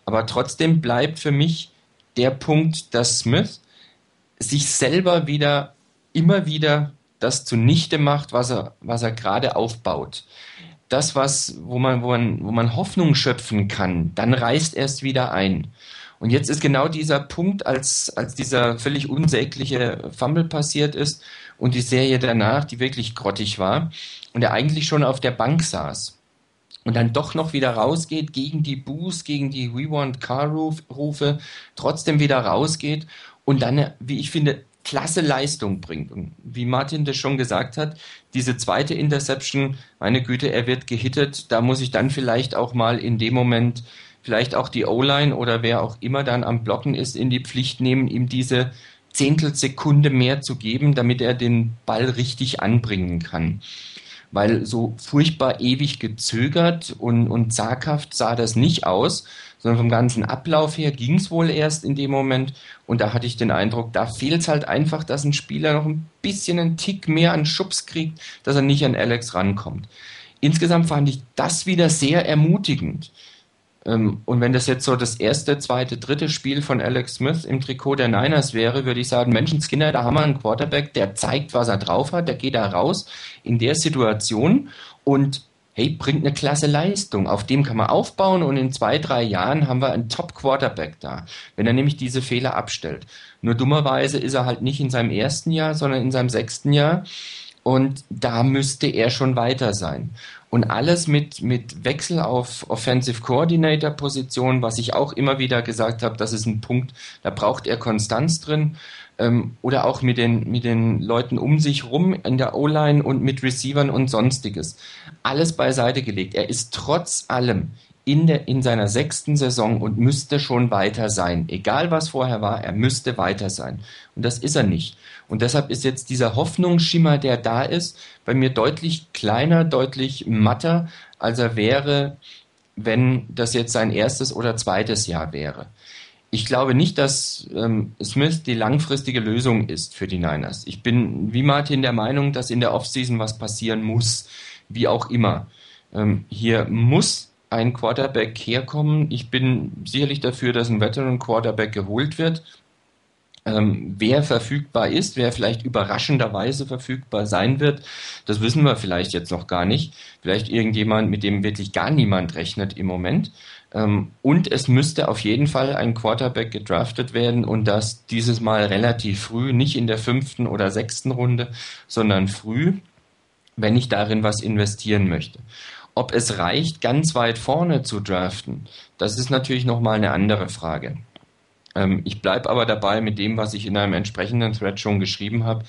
Aber trotzdem bleibt für mich der Punkt, dass Smith sich selber wieder immer wieder das zunichte macht, was er, was er gerade aufbaut. Das, was, wo man, wo man, wo man Hoffnung schöpfen kann, dann reißt er es wieder ein. Und jetzt ist genau dieser Punkt, als, als dieser völlig unsägliche Fumble passiert ist und die Serie danach, die wirklich grottig war, und er eigentlich schon auf der Bank saß und dann doch noch wieder rausgeht gegen die Boos, gegen die We Want Car Rufe, trotzdem wieder rausgeht und dann, wie ich finde, klasse Leistung bringt. Und wie Martin das schon gesagt hat, diese zweite Interception, meine Güte, er wird gehittet, da muss ich dann vielleicht auch mal in dem Moment vielleicht auch die O-Line oder wer auch immer dann am Blocken ist, in die Pflicht nehmen, ihm diese Zehntelsekunde mehr zu geben, damit er den Ball richtig anbringen kann. Weil so furchtbar ewig gezögert und, und zaghaft sah das nicht aus, sondern vom ganzen Ablauf her ging es wohl erst in dem Moment. Und da hatte ich den Eindruck, da fehlt es halt einfach, dass ein Spieler noch ein bisschen einen Tick mehr an Schubs kriegt, dass er nicht an Alex rankommt. Insgesamt fand ich das wieder sehr ermutigend. Ähm, und wenn das jetzt so das erste, zweite, dritte Spiel von Alex Smith im Trikot der Niners wäre, würde ich sagen, Menschenskinner, da haben wir einen Quarterback, der zeigt, was er drauf hat, der geht da raus in der Situation und hey, bringt eine klasse Leistung, auf dem kann man aufbauen und in zwei, drei Jahren haben wir einen Top-Quarterback da, wenn er nämlich diese Fehler abstellt. Nur dummerweise ist er halt nicht in seinem ersten Jahr, sondern in seinem sechsten Jahr und da müsste er schon weiter sein. Und alles mit, mit Wechsel auf Offensive Coordinator Position, was ich auch immer wieder gesagt habe, das ist ein Punkt, da braucht er Konstanz drin ähm, oder auch mit den, mit den Leuten um sich rum in der O-Line und mit Receivern und sonstiges. Alles beiseite gelegt. Er ist trotz allem in, der, in seiner sechsten Saison und müsste schon weiter sein. Egal was vorher war, er müsste weiter sein. Und das ist er nicht. Und deshalb ist jetzt dieser Hoffnungsschimmer, der da ist, bei mir deutlich kleiner, deutlich matter, als er wäre, wenn das jetzt sein erstes oder zweites Jahr wäre ich glaube nicht, dass ähm, Smith die langfristige Lösung ist für die Niners. Ich bin wie Martin der Meinung, dass in der Offseason was passieren muss, wie auch immer. Ähm, hier muss ein Quarterback herkommen. Ich bin sicherlich dafür, dass ein Veteran Quarterback geholt wird. Ähm, wer verfügbar ist, wer vielleicht überraschenderweise verfügbar sein wird, das wissen wir vielleicht jetzt noch gar nicht. Vielleicht irgendjemand, mit dem wirklich gar niemand rechnet im Moment. Ähm, und es müsste auf jeden Fall ein Quarterback gedraftet werden und das dieses Mal relativ früh, nicht in der fünften oder sechsten Runde, sondern früh, wenn ich darin was investieren möchte. Ob es reicht, ganz weit vorne zu draften, das ist natürlich nochmal eine andere Frage. Ähm, ich bleibe aber dabei mit dem, was ich in einem entsprechenden Thread schon geschrieben habe.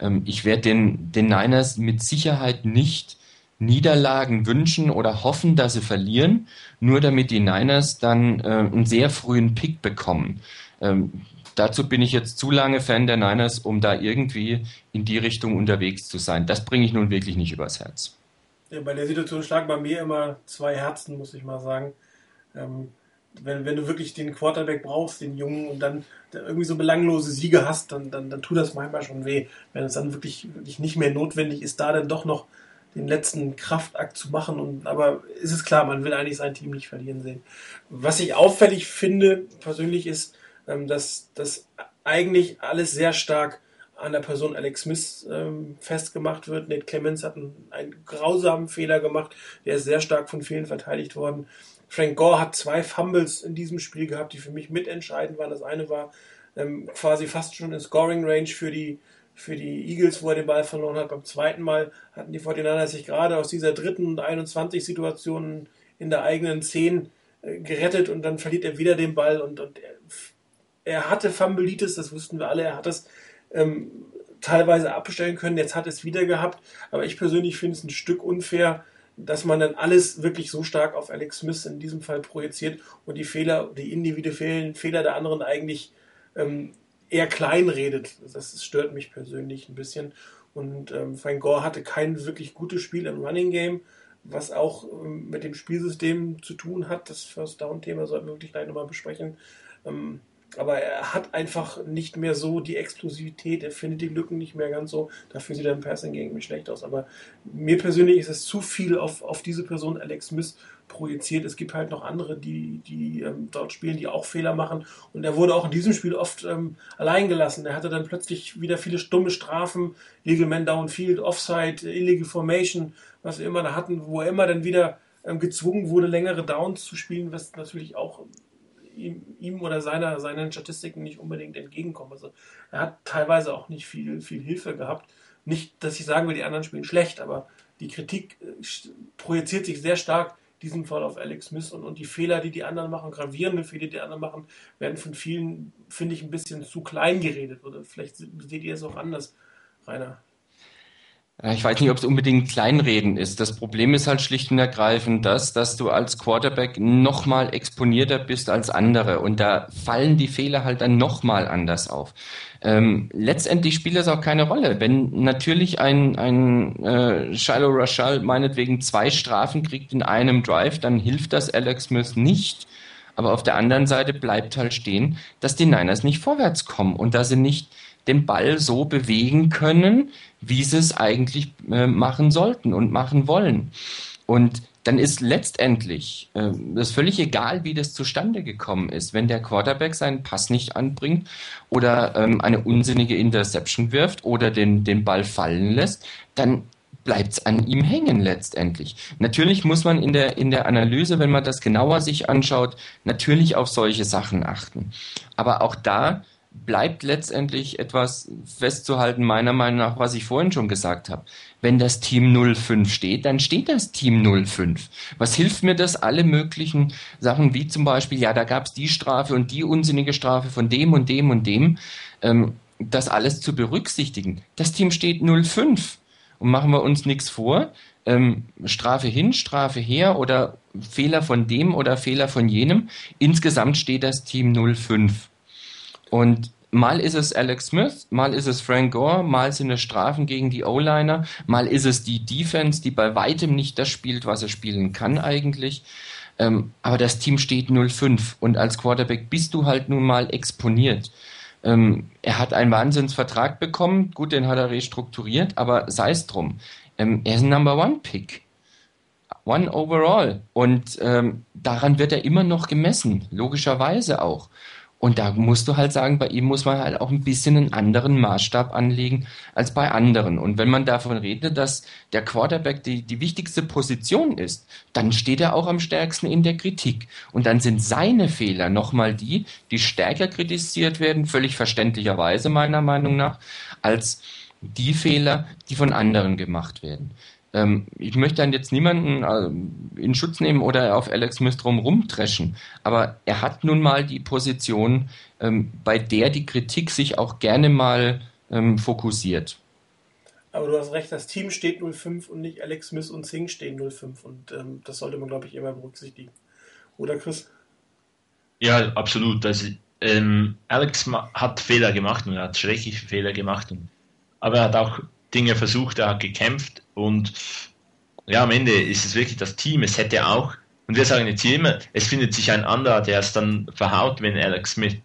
Ähm, ich werde den, den Niners mit Sicherheit nicht Niederlagen wünschen oder hoffen, dass sie verlieren, nur damit die Niners dann äh, einen sehr frühen Pick bekommen. Ähm, dazu bin ich jetzt zu lange Fan der Niners, um da irgendwie in die Richtung unterwegs zu sein. Das bringe ich nun wirklich nicht übers Herz. Ja, bei der Situation schlagen bei mir immer zwei Herzen, muss ich mal sagen. Ähm, wenn, wenn du wirklich den Quarterback brauchst, den Jungen, und dann irgendwie so belanglose Siege hast, dann, dann, dann tut das manchmal schon weh. Wenn es dann wirklich, wirklich nicht mehr notwendig ist, da dann doch noch den letzten Kraftakt zu machen. Und, aber ist es klar, man will eigentlich sein Team nicht verlieren sehen. Was ich auffällig finde, persönlich, ist, ähm, dass das eigentlich alles sehr stark an der Person Alex Smith ähm, festgemacht wird. Nate Clemens hat einen, einen, grausamen Fehler gemacht. Der ist sehr stark von Fehlen verteidigt worden. Frank Gore hat zwei Fumbles in diesem Spiel gehabt, die für mich mitentscheidend waren. Das eine war ähm, quasi fast schon in Scoring Range für die, für die Eagles, wo er den Ball verloren hat. Beim zweiten Mal hatten die 49 sich gerade aus dieser dritten und 21 Situation in der eigenen 10 äh, gerettet und dann verliert er wieder den Ball und, und er, er hatte Fumbleitis, das wussten wir alle, er hat es ähm, teilweise abstellen können, jetzt hat es wieder gehabt, aber ich persönlich finde es ein Stück unfair, dass man dann alles wirklich so stark auf Alex Smith in diesem Fall projiziert und die Fehler, die individuellen Fehler der anderen eigentlich ähm, eher klein redet. Das stört mich persönlich ein bisschen. Und ähm, Frank Gore hatte kein wirklich gutes Spiel im Running Game, was auch ähm, mit dem Spielsystem zu tun hat. Das First Down-Thema sollten wir wirklich gleich nochmal besprechen. Ähm, aber er hat einfach nicht mehr so die Explosivität, er findet die Lücken nicht mehr ganz so. Dafür sieht er im Passing irgendwie schlecht aus. Aber mir persönlich ist es zu viel auf, auf diese Person Alex Smith projiziert. Es gibt halt noch andere, die, die ähm, dort spielen, die auch Fehler machen. Und er wurde auch in diesem Spiel oft ähm, allein gelassen. Er hatte dann plötzlich wieder viele stumme Strafen, Legal Man Downfield, Offside, Illegal Formation, was wir immer da hatten, wo er immer dann wieder ähm, gezwungen wurde, längere Downs zu spielen, was natürlich auch ihm, ihm oder seiner, seinen Statistiken nicht unbedingt entgegenkommen. Also er hat teilweise auch nicht viel, viel Hilfe gehabt. Nicht, dass ich sagen will, die anderen spielen schlecht, aber die Kritik äh, projiziert sich sehr stark diesem Fall auf Alex Smith und, und die Fehler, die die anderen machen, gravierende Fehler, die die anderen machen, werden von vielen, finde ich, ein bisschen zu klein geredet. Oder vielleicht seht ihr es auch anders, Rainer. Ich weiß nicht, ob es unbedingt Kleinreden ist. Das Problem ist halt schlicht und ergreifend das, dass du als Quarterback nochmal exponierter bist als andere und da fallen die Fehler halt dann nochmal anders auf. Ähm, letztendlich spielt das auch keine Rolle. Wenn natürlich ein, ein äh, Shiloh Rashal meinetwegen zwei Strafen kriegt in einem Drive, dann hilft das Alex Smith nicht. Aber auf der anderen Seite bleibt halt stehen, dass die Niners nicht vorwärts kommen und dass sie nicht den Ball so bewegen können, wie sie es eigentlich äh, machen sollten und machen wollen. Und dann ist letztendlich äh, das völlig egal, wie das zustande gekommen ist. Wenn der Quarterback seinen Pass nicht anbringt oder ähm, eine unsinnige Interception wirft oder den, den Ball fallen lässt, dann bleibt es an ihm hängen letztendlich. Natürlich muss man in der, in der Analyse, wenn man das genauer sich anschaut, natürlich auf solche Sachen achten. Aber auch da bleibt letztendlich etwas festzuhalten, meiner Meinung nach, was ich vorhin schon gesagt habe. Wenn das Team 05 steht, dann steht das Team 05. Was hilft mir das? Alle möglichen Sachen, wie zum Beispiel, ja, da gab es die Strafe und die unsinnige Strafe von dem und dem und dem, ähm, das alles zu berücksichtigen. Das Team steht 05. Und machen wir uns nichts vor, ähm, Strafe hin, Strafe her oder Fehler von dem oder Fehler von jenem. Insgesamt steht das Team 05. Und mal ist es Alex Smith, mal ist es Frank Gore, mal sind es Strafen gegen die O-Liner, mal ist es die Defense, die bei weitem nicht das spielt, was er spielen kann eigentlich. Ähm, aber das Team steht 0-5 und als Quarterback bist du halt nun mal exponiert. Ähm, er hat einen Wahnsinnsvertrag bekommen, gut, den hat er restrukturiert, aber sei es drum. Ähm, er ist ein Number One Pick. One overall. Und ähm, daran wird er immer noch gemessen, logischerweise auch. Und da musst du halt sagen, bei ihm muss man halt auch ein bisschen einen anderen Maßstab anlegen als bei anderen. Und wenn man davon redet, dass der Quarterback die, die wichtigste Position ist, dann steht er auch am stärksten in der Kritik. Und dann sind seine Fehler nochmal die, die stärker kritisiert werden, völlig verständlicherweise meiner Meinung nach, als die Fehler, die von anderen gemacht werden. Ähm, ich möchte dann jetzt niemanden äh, in Schutz nehmen oder auf Alex drum rumdreschen, aber er hat nun mal die Position, ähm, bei der die Kritik sich auch gerne mal ähm, fokussiert. Aber du hast recht, das Team steht 05 und nicht Alex Smith und Singh stehen 05 und ähm, das sollte man, glaube ich, immer berücksichtigen. Oder Chris? Ja, absolut. Also, ähm, Alex hat Fehler gemacht und er hat schreckliche Fehler gemacht. Und, aber er hat auch Dinge versucht, er hat gekämpft und ja, am Ende ist es wirklich das Team. Es hätte auch Und wir sagen jetzt immer, es findet sich ein anderer, der es dann verhaut, wenn Alex Smith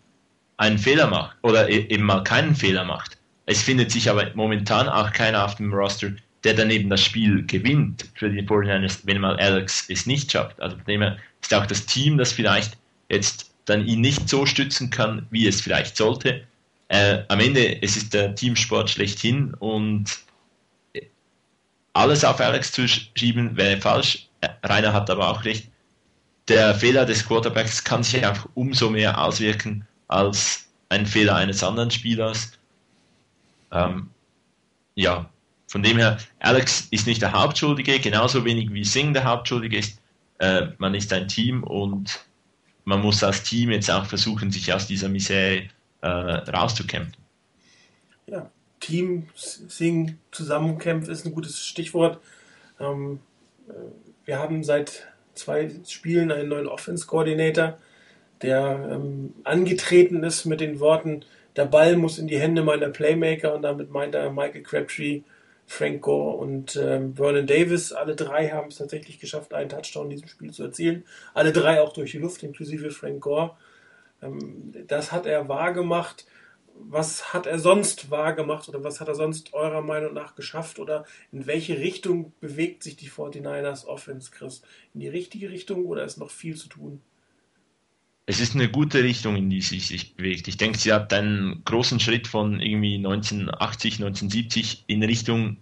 einen Fehler macht oder e-, eben mal keinen Fehler macht. Es findet sich aber momentan auch keiner auf dem Roster, der dann eben das Spiel gewinnt für die 49ers, wenn mal Alex es nicht schafft. Also von ist auch das Team, das vielleicht jetzt dann ihn nicht so stützen kann, wie es vielleicht sollte. Äh, am Ende, es ist der Teamsport schlechthin und alles auf Alex zu schieben wäre falsch. Rainer hat aber auch recht. Der Fehler des Quarterbacks kann sich einfach umso mehr auswirken als ein Fehler eines anderen Spielers. Ähm, ja, von dem her, Alex ist nicht der Hauptschuldige, genauso wenig wie Singh der Hauptschuldige ist. Äh, man ist ein Team und man muss als Team jetzt auch versuchen, sich aus dieser Misere äh, rauszukämpfen. Ja, Team Sing zusammenkämpft ist ein gutes Stichwort. Ähm, äh, wir haben seit zwei Spielen einen neuen Offense-Coordinator, der ähm, angetreten ist mit den Worten, der Ball muss in die Hände meiner Playmaker und damit meint er Michael Crabtree, Frank Gore und ähm, Vernon Davis. Alle drei haben es tatsächlich geschafft, einen Touchdown in diesem Spiel zu erzielen. Alle drei auch durch die Luft, inklusive Frank Gore. Ähm, das hat er wahr gemacht was hat er sonst wahrgemacht oder was hat er sonst eurer Meinung nach geschafft oder in welche Richtung bewegt sich die 49ers Offense, Chris? In die richtige Richtung oder ist noch viel zu tun? Es ist eine gute Richtung, in die sie sich bewegt. Ich denke, sie hat einen großen Schritt von irgendwie 1980, 1970 in Richtung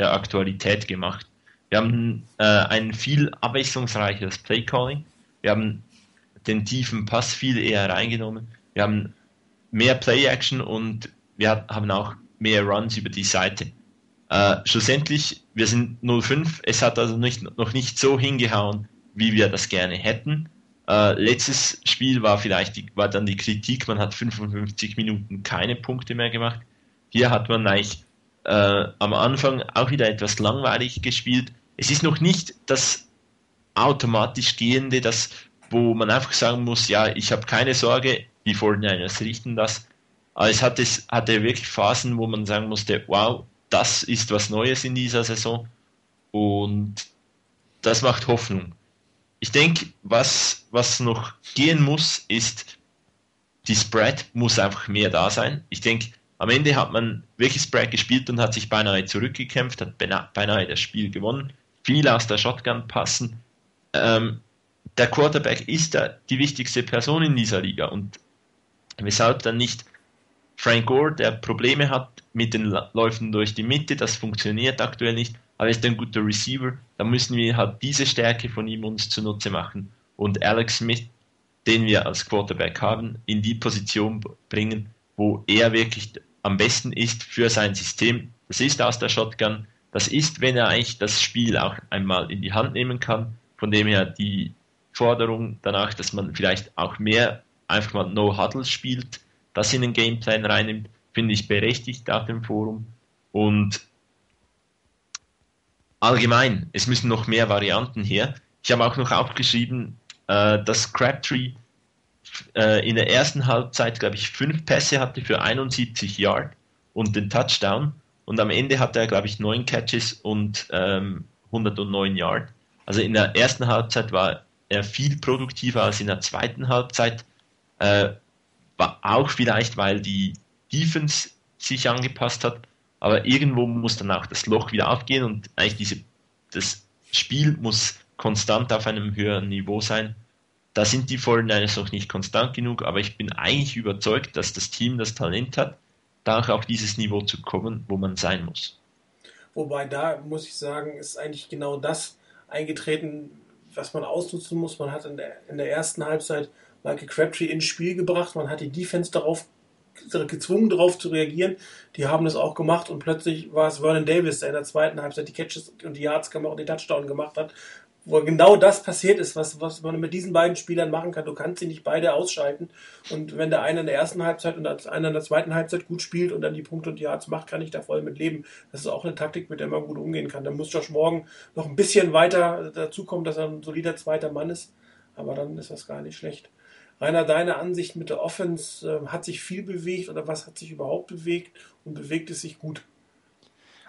der Aktualität gemacht. Wir haben äh, ein viel abwechslungsreicheres Playcalling. Wir haben den tiefen Pass viel eher reingenommen. Wir haben mehr Play-Action und wir haben auch mehr Runs über die Seite. Äh, schlussendlich, wir sind 0-5, es hat also nicht, noch nicht so hingehauen, wie wir das gerne hätten. Äh, letztes Spiel war vielleicht die, war dann die Kritik, man hat 55 Minuten keine Punkte mehr gemacht. Hier hat man eigentlich äh, am Anfang auch wieder etwas langweilig gespielt. Es ist noch nicht das automatisch gehende, das, wo man einfach sagen muss, ja, ich habe keine Sorge, die 49ers richten das. Aber es hatte, hatte wirklich Phasen, wo man sagen musste, wow, das ist was Neues in dieser Saison und das macht Hoffnung. Ich denke, was, was noch gehen muss, ist, die Spread muss einfach mehr da sein. Ich denke, am Ende hat man wirklich Spread gespielt und hat sich beinahe zurückgekämpft, hat beinahe das Spiel gewonnen, viel aus der Shotgun passen. Ähm, der Quarterback ist der, die wichtigste Person in dieser Liga und Weshalb dann nicht Frank Gore, der Probleme hat mit den Läufen durch die Mitte, das funktioniert aktuell nicht, aber er ist ein guter Receiver, da müssen wir halt diese Stärke von ihm uns zunutze machen und Alex Smith, den wir als Quarterback haben, in die Position bringen, wo er wirklich am besten ist für sein System. Das ist aus der Shotgun, das ist, wenn er eigentlich das Spiel auch einmal in die Hand nehmen kann, von dem her die Forderung danach, dass man vielleicht auch mehr einfach mal No Huddle spielt, das in den Gameplan reinnimmt, finde ich berechtigt auf dem Forum. Und allgemein, es müssen noch mehr Varianten her. Ich habe auch noch aufgeschrieben, äh, dass Crabtree äh, in der ersten Halbzeit, glaube ich, fünf Pässe hatte für 71 Yard und den Touchdown. Und am Ende hatte er, glaube ich, neun Catches und ähm, 109 Yard. Also in der ersten Halbzeit war er viel produktiver als in der zweiten Halbzeit. Äh, auch vielleicht, weil die Defense sich angepasst hat, aber irgendwo muss dann auch das Loch wieder aufgehen und eigentlich diese, das Spiel muss konstant auf einem höheren Niveau sein. Da sind die 49ers noch nicht konstant genug, aber ich bin eigentlich überzeugt, dass das Team das Talent hat, da auch auf dieses Niveau zu kommen, wo man sein muss. Wobei da muss ich sagen, ist eigentlich genau das eingetreten, was man ausnutzen muss. Man hat in der, in der ersten Halbzeit Michael Crabtree ins Spiel gebracht. Man hat die Defense darauf gezwungen, darauf zu reagieren. Die haben das auch gemacht und plötzlich war es Vernon Davis, der in der zweiten Halbzeit die Catches und die Yards gemacht und den Touchdown gemacht hat, wo genau das passiert ist, was, was man mit diesen beiden Spielern machen kann. Du kannst sie nicht beide ausschalten. Und wenn der eine in der ersten Halbzeit und der eine in der zweiten Halbzeit gut spielt und dann die Punkte und die Yards macht, kann ich da voll mit leben. Das ist auch eine Taktik, mit der man gut umgehen kann. Da muss Josh Morgan noch ein bisschen weiter dazukommen, dass er ein solider zweiter Mann ist. Aber dann ist das gar nicht schlecht. Rainer, deine Ansicht mit der Offense, äh, hat sich viel bewegt oder was hat sich überhaupt bewegt und bewegt es sich gut?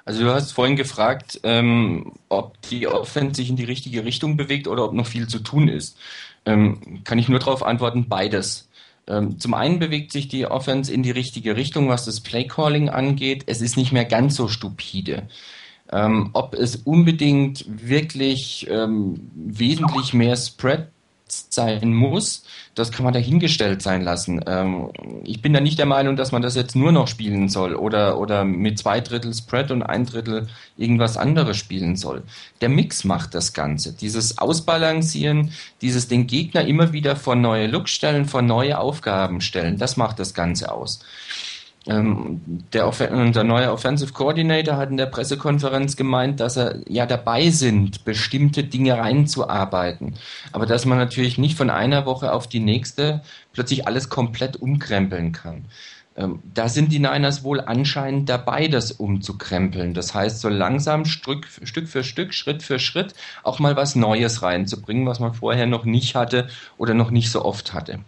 Also du hast vorhin gefragt, ähm, ob die Offense sich in die richtige Richtung bewegt oder ob noch viel zu tun ist. Ähm, kann ich nur darauf antworten, beides. Ähm, zum einen bewegt sich die Offense in die richtige Richtung, was das Playcalling angeht. Es ist nicht mehr ganz so stupide. Ähm, ob es unbedingt wirklich ähm, wesentlich mehr Spread sein muss, das kann man dahingestellt sein lassen. Ähm, ich bin da nicht der Meinung, dass man das jetzt nur noch spielen soll oder, oder mit zwei Drittel Spread und ein Drittel irgendwas anderes spielen soll. Der Mix macht das Ganze. Dieses Ausbalancieren, dieses den Gegner immer wieder vor neue Looks stellen, vor neue Aufgaben stellen, das macht das Ganze aus. Ähm, der, unser neuer Offensive Coordinator hat in der Pressekonferenz gemeint, dass er ja dabei sind, bestimmte Dinge reinzuarbeiten. Aber dass man natürlich nicht von einer Woche auf die nächste plötzlich alles komplett umkrempeln kann. Ähm, da sind die Niners wohl anscheinend dabei, das umzukrempeln. Das heißt, so langsam Stück, Stück für Stück, Schritt für Schritt auch mal was Neues reinzubringen, was man vorher noch nicht hatte oder noch nicht so oft hatte.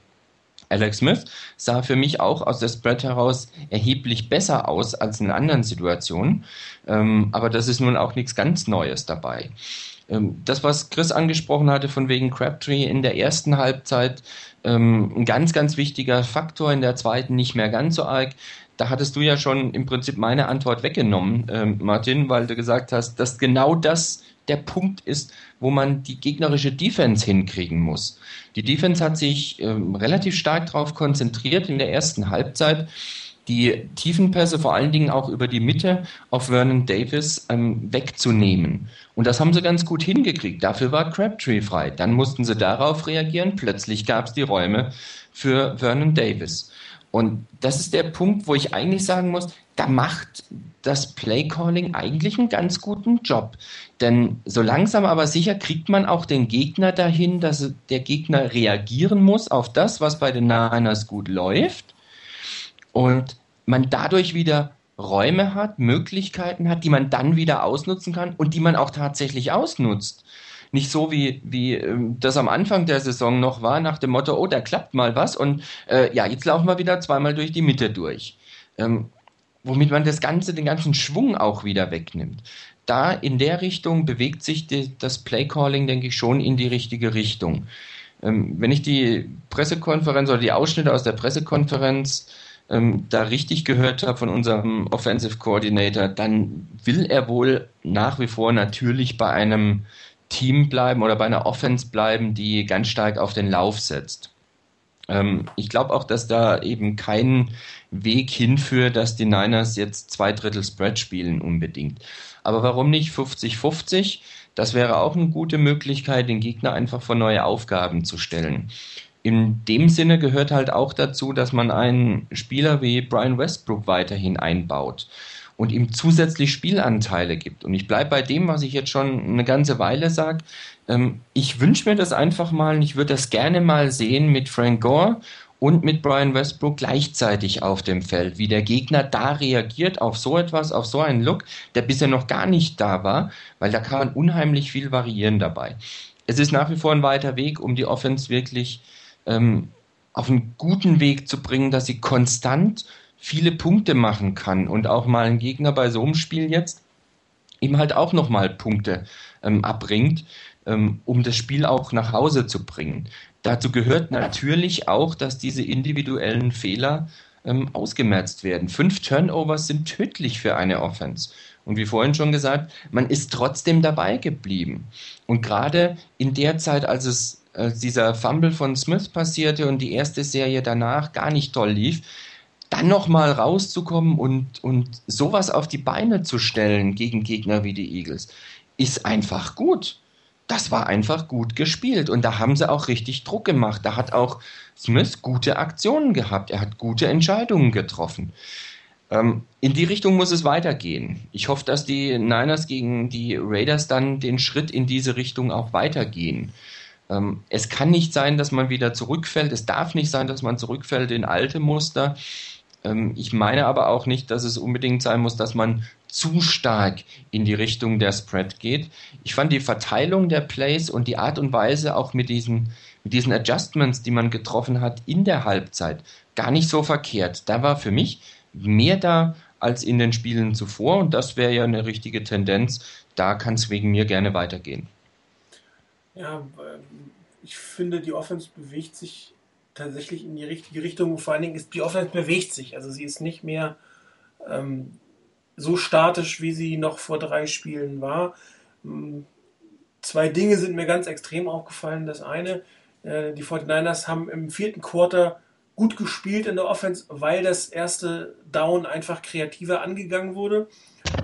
Alex Smith sah für mich auch aus der Spread heraus erheblich besser aus als in anderen Situationen. Ähm, aber das ist nun auch nichts ganz Neues dabei. Ähm, das, was Chris angesprochen hatte, von wegen Crabtree in der ersten Halbzeit, ähm, ein ganz, ganz wichtiger Faktor, in der zweiten nicht mehr ganz so arg. Da hattest du ja schon im Prinzip meine Antwort weggenommen, ähm, Martin, weil du gesagt hast, dass genau das der Punkt ist, wo man die gegnerische Defense hinkriegen muss. Die Defense hat sich ähm, relativ stark darauf konzentriert in der ersten Halbzeit, die Tiefenpässe vor allen Dingen auch über die Mitte auf Vernon Davis ähm, wegzunehmen. Und das haben sie ganz gut hingekriegt. Dafür war Crabtree frei. Dann mussten sie darauf reagieren. Plötzlich gab es die Räume für Vernon Davis. Und das ist der Punkt, wo ich eigentlich sagen muss, da macht das Playcalling eigentlich einen ganz guten Job. Denn so langsam aber sicher kriegt man auch den Gegner dahin, dass der Gegner reagieren muss auf das, was bei den Niners gut läuft. Und man dadurch wieder Räume hat, Möglichkeiten hat, die man dann wieder ausnutzen kann und die man auch tatsächlich ausnutzt. Nicht so wie, wie ähm, das am Anfang der Saison noch war, nach dem Motto, oh, da klappt mal was und äh, ja, jetzt laufen wir wieder zweimal durch die Mitte durch. Ähm, womit man das Ganze, den ganzen Schwung auch wieder wegnimmt. Da in der Richtung bewegt sich die, das Playcalling, denke ich, schon in die richtige Richtung. Ähm, wenn ich die Pressekonferenz oder die Ausschnitte aus der Pressekonferenz ähm, da richtig gehört habe von unserem Offensive Coordinator, dann will er wohl nach wie vor natürlich bei einem Team bleiben oder bei einer Offense bleiben, die ganz stark auf den Lauf setzt. Ähm, ich glaube auch, dass da eben kein Weg hinführt, dass die Niners jetzt zwei Drittel Spread spielen unbedingt. Aber warum nicht 50-50? Das wäre auch eine gute Möglichkeit, den Gegner einfach vor neue Aufgaben zu stellen. In dem Sinne gehört halt auch dazu, dass man einen Spieler wie Brian Westbrook weiterhin einbaut und ihm zusätzlich Spielanteile gibt. Und ich bleibe bei dem, was ich jetzt schon eine ganze Weile sage. Ähm, ich wünsche mir das einfach mal und ich würde das gerne mal sehen mit Frank Gore und mit Brian Westbrook gleichzeitig auf dem Feld, wie der Gegner da reagiert auf so etwas, auf so einen Look, der bisher noch gar nicht da war, weil da kann man unheimlich viel variieren dabei. Es ist nach wie vor ein weiter Weg, um die Offense wirklich ähm, auf einen guten Weg zu bringen, dass sie konstant viele Punkte machen kann und auch mal ein Gegner bei so einem Spiel jetzt ihm halt auch nochmal Punkte ähm, abbringt, ähm, um das Spiel auch nach Hause zu bringen. Dazu gehört natürlich auch, dass diese individuellen Fehler ähm, ausgemerzt werden. Fünf Turnovers sind tödlich für eine Offense. Und wie vorhin schon gesagt, man ist trotzdem dabei geblieben. Und gerade in der Zeit, als es als dieser Fumble von Smith passierte und die erste Serie danach gar nicht toll lief, dann nochmal rauszukommen und, und sowas auf die Beine zu stellen gegen Gegner wie die Eagles, ist einfach gut. Das war einfach gut gespielt und da haben sie auch richtig Druck gemacht. Da hat auch Smith gute Aktionen gehabt. Er hat gute Entscheidungen getroffen. Ähm, in die Richtung muss es weitergehen. Ich hoffe, dass die Niners gegen die Raiders dann den Schritt in diese Richtung auch weitergehen. Ähm, es kann nicht sein, dass man wieder zurückfällt. Es darf nicht sein, dass man zurückfällt in alte Muster. Ähm, ich meine aber auch nicht, dass es unbedingt sein muss, dass man zu stark in die Richtung der Spread geht. Ich fand die Verteilung der Plays und die Art und Weise auch mit diesen, mit diesen Adjustments, die man getroffen hat in der Halbzeit, gar nicht so verkehrt. Da war für mich mehr da als in den Spielen zuvor und das wäre ja eine richtige Tendenz. Da kann es wegen mir gerne weitergehen. Ja, ähm, ich finde, die Offense bewegt sich tatsächlich in die richtige Richtung. Vor allen Dingen ist die Offense bewegt sich. Also sie ist nicht mehr ähm, so statisch, wie sie noch vor drei Spielen war. Ähm, zwei Dinge sind mir ganz extrem aufgefallen. Das eine, äh, die 49ers haben im vierten Quarter gut gespielt in der Offense, weil das erste Down einfach kreativer angegangen wurde.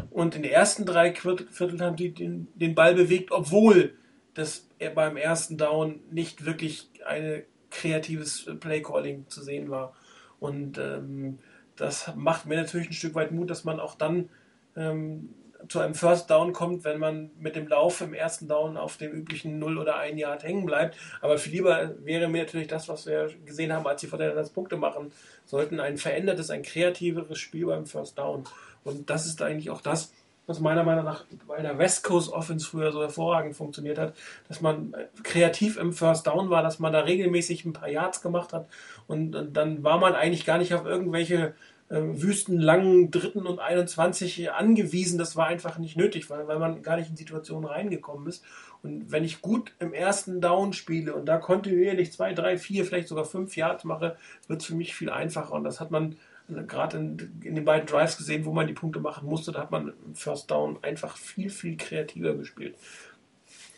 Und in den ersten drei Vierteln haben die den, den Ball bewegt, obwohl das beim ersten Down nicht wirklich ein kreatives Playcalling zu sehen war. Und ähm, das macht mir natürlich ein Stück weit Mut, dass man auch dann ähm, zu einem First Down kommt, wenn man mit dem Lauf im ersten Down auf dem üblichen 0 oder 1 Yard hängen bleibt. Aber viel lieber wäre mir natürlich das, was wir gesehen haben, als von der das Punkte machen sollten, ein verändertes, ein kreativeres Spiel beim First Down. Und das ist eigentlich auch das, was meiner Meinung nach bei der West Coast Offense früher so hervorragend funktioniert hat, dass man kreativ im First Down war, dass man da regelmäßig ein paar Yards gemacht hat und, dann war man eigentlich gar nicht auf irgendwelche äh, wüstenlangen dritten und 21 angewiesen. Das war einfach nicht nötig, weil, weil man gar nicht in Situationen reingekommen ist. Und wenn ich gut im ersten Down spiele und da kontinuierlich zwei, drei, vier, vielleicht sogar fünf Yards mache, wird es für mich viel einfacher. Und das hat man äh, gerade in, in, den beiden Drives gesehen, wo man die Punkte machen musste. Da hat man im First Down einfach viel, viel kreativer gespielt.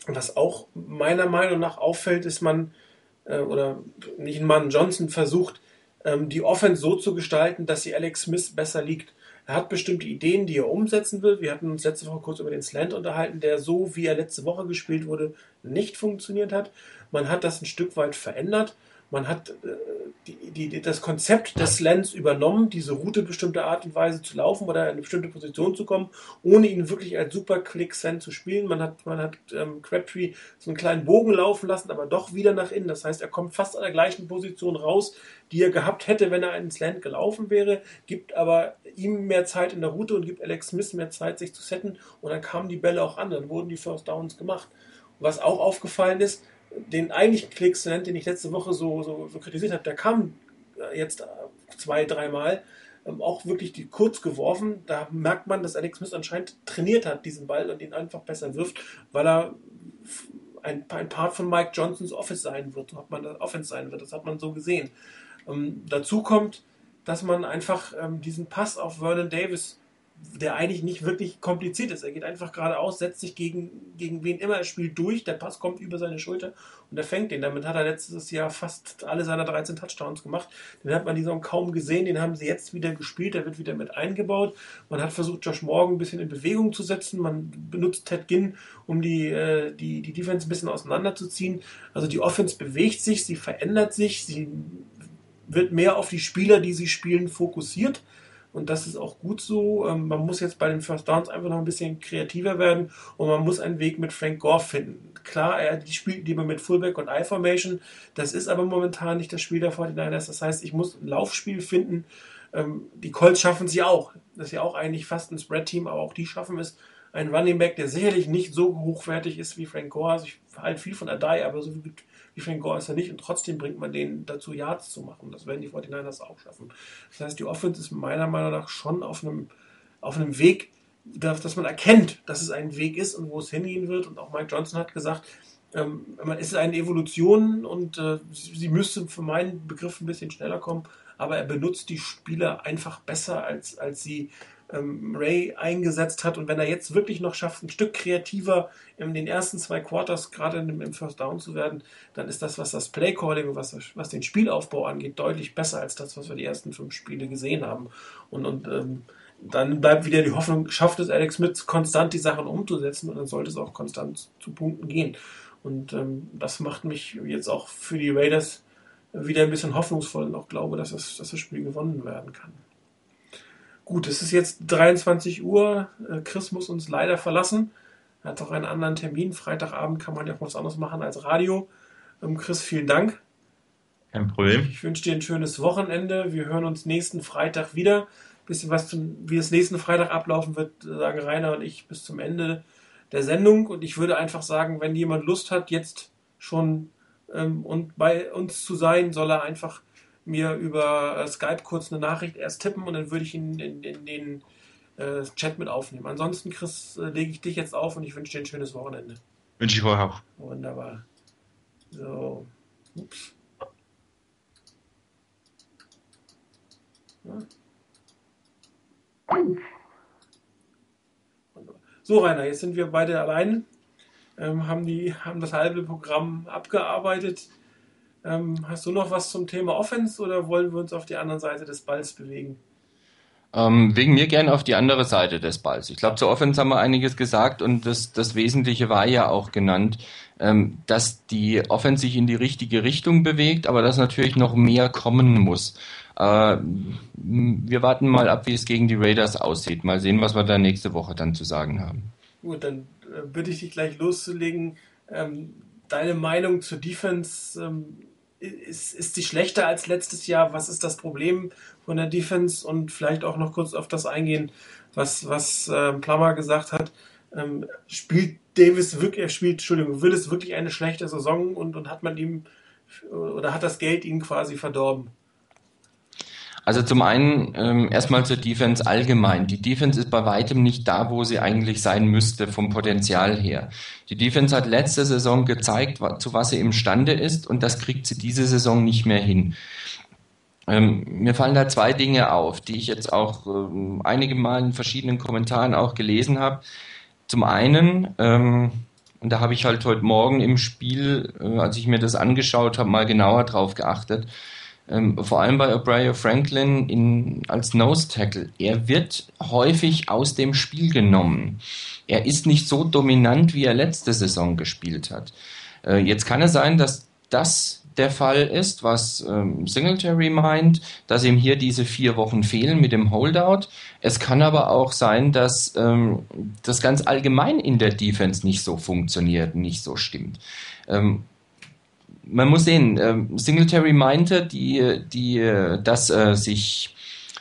Und was auch meiner Meinung nach auffällt, ist man, äh, oder nicht ein Mann, Johnson versucht, ähm, die Offense so zu gestalten, dass sie Alex Smith besser liegt. Er hat bestimmte Ideen, die er umsetzen will. Wir hatten uns letzte Woche kurz über den Slant unterhalten, der so, wie er letzte Woche gespielt wurde, nicht funktioniert hat. Man hat das ein Stück weit verändert. Man hat äh, die, die, das Konzept des Slants übernommen, diese Route bestimmte Art und Weise zu laufen oder in eine bestimmte Position zu kommen, ohne ihn wirklich als super Quick Slant zu spielen. Man hat, man hat ähm, Crabtree so einen kleinen Bogen laufen lassen, aber doch wieder nach innen. Das heißt, er kommt fast an der gleichen Position raus, die er gehabt hätte, wenn er einen Slant gelaufen wäre, gibt aber ihm mehr Zeit in der Route und gibt Alex Smith mehr Zeit, sich zu setten. Und dann kamen die Bälle auch an, dann wurden die First Downs gemacht. was auch aufgefallen ist, den eigentlichen Quicksand, den ich letzte Woche so, so, so kritisiert habe, der kam äh, jetzt äh, zwei, dreimal ähm, auch wirklich die kurz geworfen. Da merkt man, dass Alex Smith anscheinend trainiert hat, diesen Ball und ihn einfach besser wirft, weil er ein, ein Part von Mike Johnsons Office sein wird, hat man Offense sein wird. Das hat man so gesehen. Ähm, dazu kommt, dass man einfach ähm, diesen Pass auf Vernon Davis der eigentlich nicht wirklich kompliziert ist. Er geht einfach geradeaus, setzt sich gegen, gegen wen immer er spielt durch, der Pass kommt über seine Schulter und er fängt den. Damit hat er letztes Jahr fast alle seiner 13 Touchdowns gemacht. Den hat man die Saison kaum gesehen, den haben sie jetzt wieder gespielt, der wird wieder mit eingebaut. Man hat versucht, Josh Morgan ein bisschen in Bewegung zu setzen. Man benutzt Ted Ginn, um die, äh, die, die Defense ein bisschen auseinanderzuziehen. Also die Offense bewegt sich, sie verändert sich, sie wird mehr auf die Spieler, die sie spielen, fokussiert und das ist auch gut so. Ähm, man muss jetzt bei den First Downs einfach noch ein bisschen kreativer werden und man muss einen Weg mit Frank Gore finden. Klar, er die spielt lieber mit Fullback und I-Formation. Das ist aber momentan nicht das Spiel der 49ers. Das heißt, ich muss ein Laufspiel finden. Ähm, die Colts schaffen sie auch. Das ist ja auch eigentlich fast ein Spread-Team, aber auch die schaffen es. Ein Running Back, der sicherlich nicht so hochwertig ist wie Frank Gore. Also ich halte viel von Adai, aber so wie wie Frank Gore ist er nicht und trotzdem bringt man den dazu, Yards zu machen. Das werden die 49ers auch schaffen. Das heißt, die Offense ist meiner Meinung nach schon auf einem, auf einem Weg, dass, man erkennt, dass es ein Weg ist und wo es hingehen wird. Und auch Mike Johnson hat gesagt, ähm, es ist eine Evolution und äh, sie müsste für meinen Begriff ein bisschen schneller kommen, aber er benutzt die Spieler einfach besser, als, als sie ähm, Ray eingesetzt hat. Und wenn er jetzt wirklich noch schafft, ein Stück kreativer in den ersten zwei Quarters, gerade im First Down zu werden, dann ist das, was das Playcalling und was, was den Spielaufbau angeht, deutlich besser als das, was wir die ersten fünf Spiele gesehen haben. Und, und ähm, dann bleibt wieder die Hoffnung, schafft es Alex Smith konstant die Sachen umzusetzen und dann sollte es auch konstant zu Punkten gehen. Und ähm, das macht mich jetzt auch für die Raiders wieder ein bisschen hoffnungsvoll und auch glaube, dass das, dass das Spiel gewonnen werden kann. Gut, es ist jetzt 23 Uhr. Äh, Chris muss uns leider verlassen. Er hat auch einen anderen Termin. Freitagabend kann man ja auch was anderes machen als Radio. Ähm, Chris, vielen Dank. Kein Problem. Ich wünsche dir ein schönes Wochenende. Wir hören uns nächsten Freitag wieder. Ein bisschen was zum, wie es nächsten Freitag ablaufen wird, sagen Rainer und ich bis zum Ende der Sendung. Und ich würde einfach sagen, wenn jemand Lust hat, jetzt schon ähm, und bei uns zu sein, soll er einfach mir über äh, Skype kurz eine Nachricht erst tippen und dann würde ich ihn in, in, in den äh, Chat mit aufnehmen. Ansonsten, Chris, äh, lege ich dich jetzt auf und ich wünsche dir ein schönes Wochenende. Wünsche ich euch auch. Wunderbar. So. Ups. Ja. So, Rainer, jetzt sind wir beide allein, ähm, haben, die, haben das halbe Programm abgearbeitet. Ähm, hast du noch was zum Thema Offense oder wollen wir uns auf die andere Seite des Balls bewegen? Ähm, wegen mir gerne auf die andere Seite des Balls. Ich glaube, zur Offense haben wir einiges gesagt und das, das Wesentliche war ja auch genannt, ähm, dass die Offense sich in die richtige Richtung bewegt, aber dass natürlich noch mehr kommen muss. Äh, wir warten mal ab, wie es gegen die Raiders aussieht. Mal sehen, was wir da nächste Woche dann zu sagen haben. Gut, dann äh, bitte ich dich gleich loszulegen. Ähm, deine Meinung zur Defense, ähm, ist, ist sie schlechter als letztes Jahr? Was ist das Problem von der Defense? Und vielleicht auch noch kurz auf das eingehen, was, was äh, Plummer gesagt hat. Ähm, spielt Davis wirklich, er spielt, Entschuldigung, Willis wirklich eine schlechte Saison und, und hat man ihm oder hat das Geld ihn quasi verdorben? Also zum einen ähm, erstmal zur Defense allgemein. Die Defense ist bei weitem nicht da, wo sie eigentlich sein müsste vom Potenzial her. Die Defense hat letzte Saison gezeigt, zu was sie imstande ist und das kriegt sie diese Saison nicht mehr hin. Ähm, mir fallen da zwei Dinge auf, die ich jetzt auch ähm, einige Mal in verschiedenen Kommentaren auch gelesen habe. Zum einen, ähm, und da habe ich halt heute Morgen im Spiel, äh, als ich mir das angeschaut habe, mal genauer drauf geachtet, ähm, vor allem bei O'Brien Franklin in, als Nose Tackle. Er wird häufig aus dem Spiel genommen. Er ist nicht so dominant, wie er letzte Saison gespielt hat. Äh, jetzt kann es sein, dass das der Fall ist, was ähm, Singletary meint, dass ihm hier diese vier Wochen fehlen mit dem Holdout. Es kann aber auch sein, dass ähm, das ganz allgemein in der Defense nicht so funktioniert, nicht so stimmt. Ähm, man muss sehen, ähm, Singletary meinte, die, die, dass äh, sich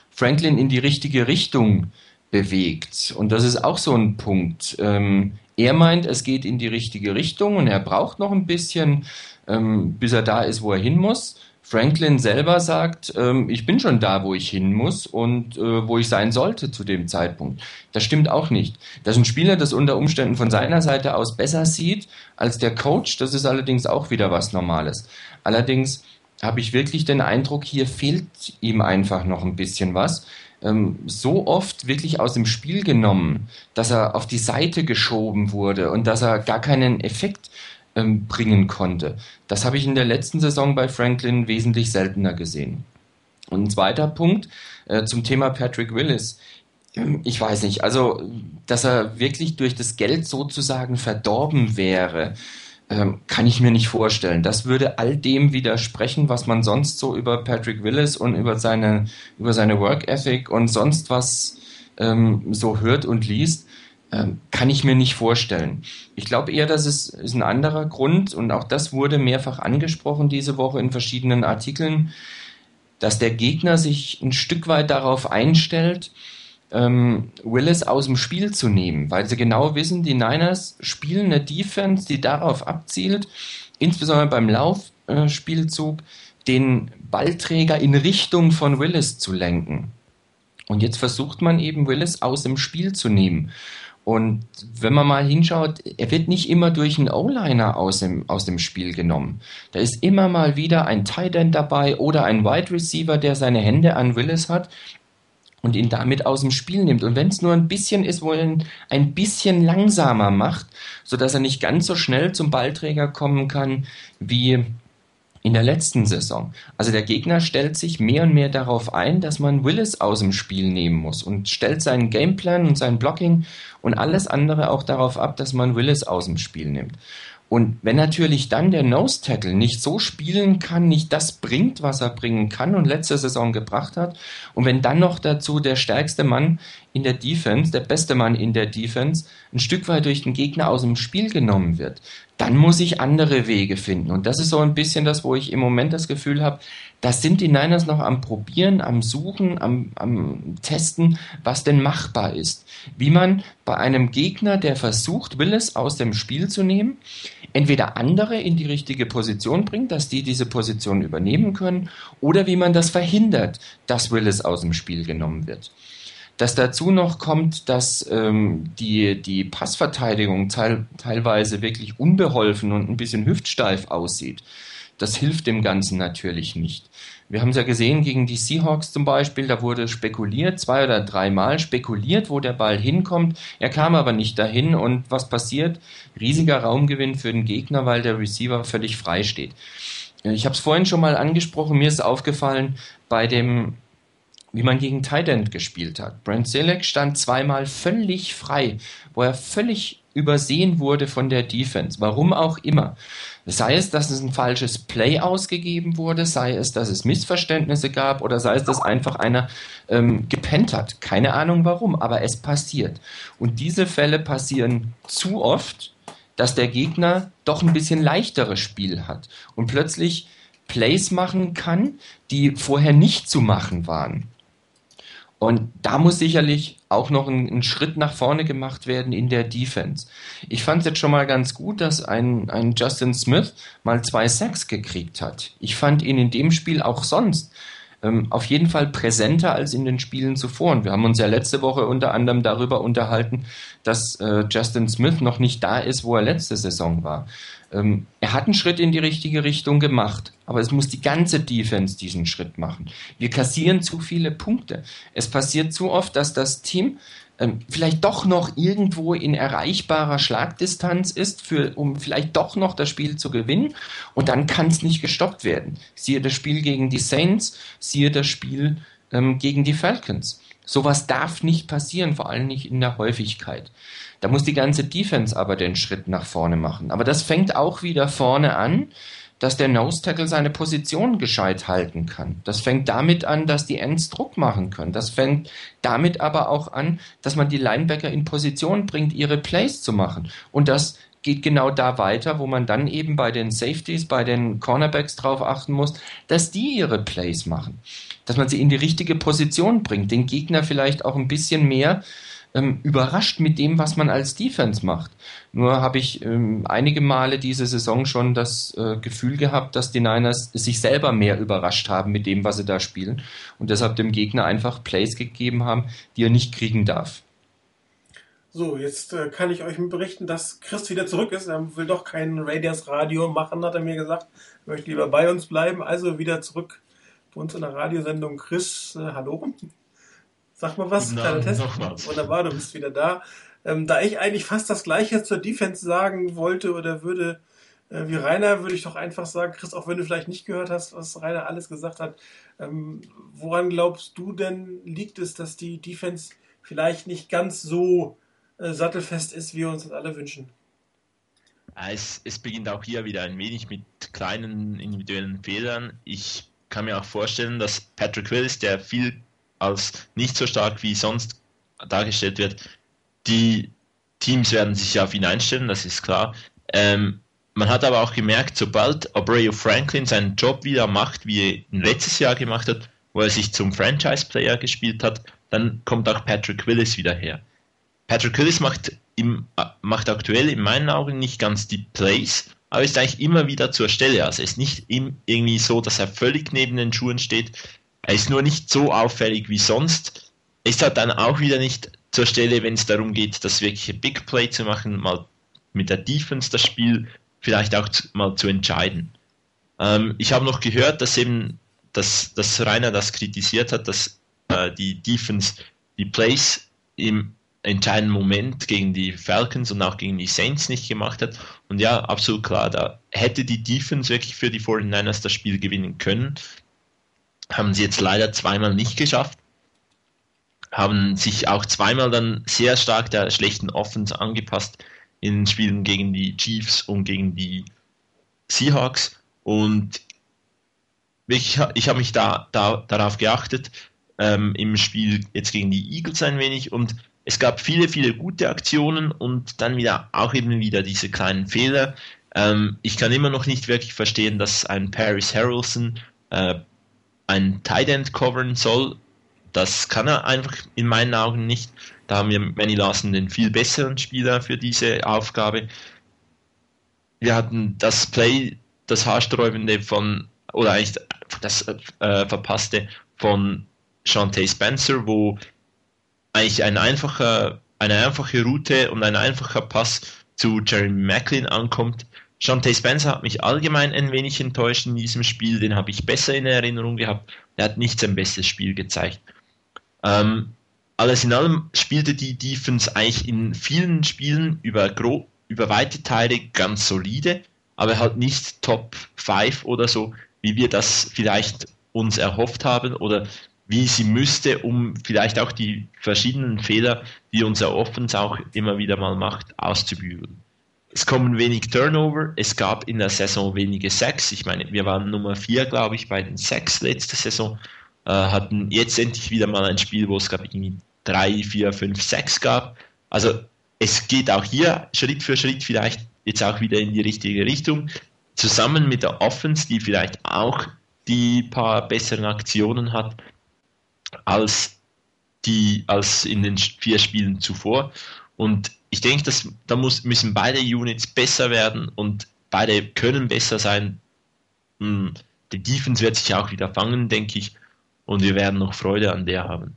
Franklin in die richtige Richtung bewegt. Und das ist auch so ein Punkt. Ähm, er meint, es geht in die richtige Richtung und er braucht noch ein bisschen, ähm, bis er da ist, wo er hin muss. Franklin selber sagt, ähm, ich bin schon da, wo ich hin muss und äh, wo ich sein sollte zu dem Zeitpunkt. Das stimmt auch nicht. Dass ein Spieler das unter Umständen von seiner Seite aus besser sieht als der Coach, das ist allerdings auch wieder was Normales. Allerdings habe ich wirklich den Eindruck, hier fehlt ihm einfach noch ein bisschen was. Ähm, so oft wirklich aus dem Spiel genommen, dass er auf die Seite geschoben wurde und dass er gar keinen Effekt ähm, bringen konnte. Das habe ich in der letzten Saison bei Franklin wesentlich seltener gesehen. Und ein zweiter Punkt äh, zum Thema Patrick Willis. Ich weiß nicht, also, dass er wirklich durch das Geld sozusagen verdorben wäre, ähm, kann ich mir nicht vorstellen. Das würde all dem widersprechen, was man sonst so über Patrick Willis und über seine, über seine Work Ethic und sonst was ähm, so hört und liest. Ähm, kann ich mir nicht vorstellen. Ich glaube eher, dass es ist ein anderer Grund und auch das wurde mehrfach angesprochen diese Woche in verschiedenen Artikeln, dass der Gegner sich ein Stück weit darauf einstellt, ähm, Willis aus dem Spiel zu nehmen, weil sie genau wissen, die Niners spielen eine Defense, die darauf abzielt, insbesondere beim Laufspielzug, den Ballträger in Richtung von Willis zu lenken. Und jetzt versucht man eben Willis aus dem Spiel zu nehmen. Und wenn man mal hinschaut, er wird nicht immer durch einen O-Liner aus dem, aus dem Spiel genommen. Da ist immer mal wieder ein Tight End dabei oder ein Wide Receiver, der seine Hände an Willis hat und ihn damit aus dem Spiel nimmt. Und wenn es nur ein bisschen ist, wo er ihn ein bisschen langsamer macht, sodass er nicht ganz so schnell zum Ballträger kommen kann, wie in der letzten Saison. Also der Gegner stellt sich mehr und mehr darauf ein, dass man Willis aus dem Spiel nehmen muss und stellt seinen Gameplan und sein Blocking und alles andere auch darauf ab, dass man Willis aus dem Spiel nimmt. Und wenn natürlich dann der Nose Tackle nicht so spielen kann, nicht das bringt, was er bringen kann und letzte Saison gebracht hat, und wenn dann noch dazu der stärkste Mann in der Defense, der beste Mann in der Defense, ein Stück weit durch den Gegner aus dem Spiel genommen wird, dann muss ich andere Wege finden. Und das ist so ein bisschen das, wo ich im Moment das Gefühl habe, das sind die Niners noch am Probieren, am Suchen, am, am Testen, was denn machbar ist. Wie man bei einem Gegner, der versucht, Willis aus dem Spiel zu nehmen, entweder andere in die richtige Position bringt, dass die diese Position übernehmen können, oder wie man das verhindert, dass Willis aus dem Spiel genommen wird. Dass dazu noch kommt, dass ähm, die, die Passverteidigung teil, teilweise wirklich unbeholfen und ein bisschen hüftsteif aussieht. Das hilft dem Ganzen natürlich nicht. Wir haben es ja gesehen gegen die Seahawks zum Beispiel, da wurde spekuliert, zwei oder dreimal spekuliert, wo der Ball hinkommt. Er kam aber nicht dahin und was passiert? Riesiger Raumgewinn für den Gegner, weil der Receiver völlig frei steht. Ich habe es vorhin schon mal angesprochen, mir ist aufgefallen, bei dem wie man gegen Tight gespielt hat. Brent Selleck stand zweimal völlig frei, wo er völlig übersehen wurde von der Defense. Warum auch immer. Sei es, dass es ein falsches Play ausgegeben wurde, sei es, dass es Missverständnisse gab oder sei es, dass einfach einer ähm, gepennt hat. Keine Ahnung warum, aber es passiert. Und diese Fälle passieren zu oft, dass der Gegner doch ein bisschen leichteres Spiel hat und plötzlich Plays machen kann, die vorher nicht zu machen waren. Und da muss sicherlich auch noch ein, ein, Schritt nach vorne gemacht werden in der Defense. Ich fand es jetzt schon mal ganz gut, dass ein, ein Justin Smith mal zwei Sacks gekriegt hat. Ich fand ihn in dem Spiel auch sonst ähm, auf jeden Fall präsenter als in den Spielen zuvor. Und wir haben uns ja letzte Woche unter anderem darüber unterhalten, dass äh, Justin Smith noch nicht da ist, wo er letzte Saison war. Ähm, er hat einen Schritt in die richtige Richtung gemacht, aber es muss die ganze Defense diesen Schritt machen. Wir kassieren zu viele Punkte. Es passiert zu oft, dass das Team ähm, vielleicht doch noch irgendwo in erreichbarer Schlagdistanz ist, für, um vielleicht doch noch das Spiel zu gewinnen. Und dann kann es nicht gestoppt werden. Siehe das Spiel gegen die Saints, siehe das Spiel ähm, gegen die Falcons. Sowas darf nicht passieren, vor allem nicht in der Häufigkeit. Da muss die ganze Defense aber den Schritt nach vorne machen. Aber das fängt auch wieder vorne an, dass der Nose Tackle seine Position gescheit halten kann. Das fängt damit an, dass die Ends Druck machen können. Das fängt damit aber auch an, dass man die Linebacker in Position bringt, ihre Plays zu machen. Und das geht genau da weiter, wo man dann eben bei den Safeties, bei den Cornerbacks drauf achten muss, dass die ihre Plays machen. Dass man sie in die richtige Position bringt, den Gegner vielleicht auch ein bisschen mehr ähm, überrascht mit dem, was man als Defense macht. Nur habe ich ähm, einige Male diese Saison schon das äh, Gefühl gehabt, dass die Niners sich selber mehr überrascht haben mit dem, was sie da spielen und deshalb dem Gegner einfach Plays gegeben haben, die er nicht kriegen darf. So, jetzt äh, kann ich euch berichten, dass Chris wieder zurück ist. Er will doch kein Radius Radio machen, hat er mir gesagt. Er möchte lieber bei uns bleiben. Also wieder zurück bei uns in der Radiosendung. Chris, äh, hallo. Sag mal was, kleiner Test. Wunderbar, du bist wieder da. Ähm, da ich eigentlich fast das Gleiche zur Defense sagen wollte oder würde äh, wie Rainer, würde ich doch einfach sagen, Chris, auch wenn du vielleicht nicht gehört hast, was Rainer alles gesagt hat, ähm, woran glaubst du denn liegt es, dass die Defense vielleicht nicht ganz so äh, sattelfest ist, wie wir uns das alle wünschen? Es, es beginnt auch hier wieder ein wenig mit kleinen individuellen Fehlern. Ich kann mir auch vorstellen, dass Patrick Willis, der viel als nicht so stark wie sonst dargestellt wird. Die Teams werden sich auf ihn einstellen, das ist klar. Ähm, man hat aber auch gemerkt, sobald Abreu Franklin seinen Job wieder macht, wie er letztes Jahr gemacht hat, wo er sich zum Franchise-Player gespielt hat, dann kommt auch Patrick Willis wieder her. Patrick Willis macht, im, macht aktuell in meinen Augen nicht ganz die Plays, aber ist eigentlich immer wieder zur Stelle. Also es ist nicht irgendwie so, dass er völlig neben den Schuhen steht. Er ist nur nicht so auffällig wie sonst. Ist halt dann auch wieder nicht zur Stelle, wenn es darum geht, das wirkliche Big Play zu machen, mal mit der Defense das Spiel vielleicht auch zu, mal zu entscheiden. Ähm, ich habe noch gehört, dass eben, dass, dass Rainer das kritisiert hat, dass äh, die Defense die Plays im entscheidenden Moment gegen die Falcons und auch gegen die Saints nicht gemacht hat. Und ja, absolut klar, da hätte die Defense wirklich für die 49ers das Spiel gewinnen können haben sie jetzt leider zweimal nicht geschafft. Haben sich auch zweimal dann sehr stark der schlechten Offense angepasst in Spielen gegen die Chiefs und gegen die Seahawks. Und ich, ich habe mich da, da darauf geachtet, ähm, im Spiel jetzt gegen die Eagles ein wenig und es gab viele, viele gute Aktionen und dann wieder auch eben wieder diese kleinen Fehler, Ähm, ich kann immer noch nicht wirklich verstehen, dass ein Paris Harrelson äh, ein Tight End covern soll. Das kann er einfach in meinen Augen nicht. Da haben wir Manny Larson den viel besseren Spieler für diese Aufgabe. Wir hatten das Play, das haarsträubende von, oder eigentlich das äh, verpasste von Shantae Spencer, wo eigentlich ein einfacher, eine einfache Route und ein einfacher Pass zu Jeremy Macklin ankommt. Shantae Spencer hat mich allgemein ein wenig enttäuscht in diesem Spiel, den habe ich besser in Erinnerung gehabt. Er hat nicht sein bestes Spiel gezeigt. Ähm, alles in allem spielte die Defense eigentlich in vielen Spielen über, grob, über weite Teile ganz solide, aber halt nicht Top 5 oder so, wie wir das vielleicht uns erhofft haben oder wie sie müsste, um vielleicht auch die verschiedenen Fehler, die unser Offense auch immer wieder mal macht, auszubügeln. Es kommen wenig Turnover, es gab in der Saison wenige Sacks. Ich meine, wir waren Nummer 4, glaube ich, bei den Sacks letzte Saison. Äh, hatten jetzt endlich wieder mal ein Spiel, wo es gab irgendwie 3, 4, 5, 6 gab. Also es geht auch hier Schritt für Schritt vielleicht jetzt auch wieder in die richtige Richtung. Zusammen mit der Offense, die vielleicht auch die paar besseren Aktionen hat, als die als in den vier Spielen zuvor. Und ich denke, dass da muss, müssen beide Units besser werden und beide können besser sein. Hm, die Defense wird sich auch wieder fangen, denke ich, und wir werden noch Freude an der haben.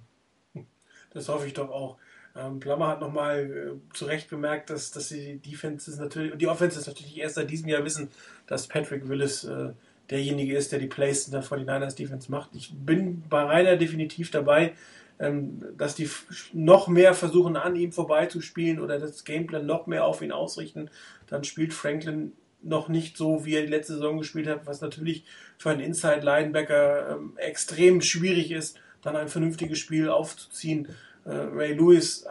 Das hoffe ich doch auch. Ähm, Plammer hat nochmal äh, zu Recht bemerkt, dass, dass die Defense natürlich, und die Offense ist natürlich erst seit diesem Jahr wissen, dass Patrick Willis äh, derjenige ist, der die Plays in der 49ers Defense macht. Ich bin bei Rainer definitiv dabei, dass die noch mehr versuchen, an ihm vorbeizuspielen oder das Gameplan noch mehr auf ihn ausrichten. Dann spielt Franklin noch nicht so, wie er die letzte Saison gespielt hat, was natürlich für einen Inside-Linebacker ähm, extrem schwierig ist, dann ein vernünftiges Spiel aufzuziehen. Äh, Ray Lewis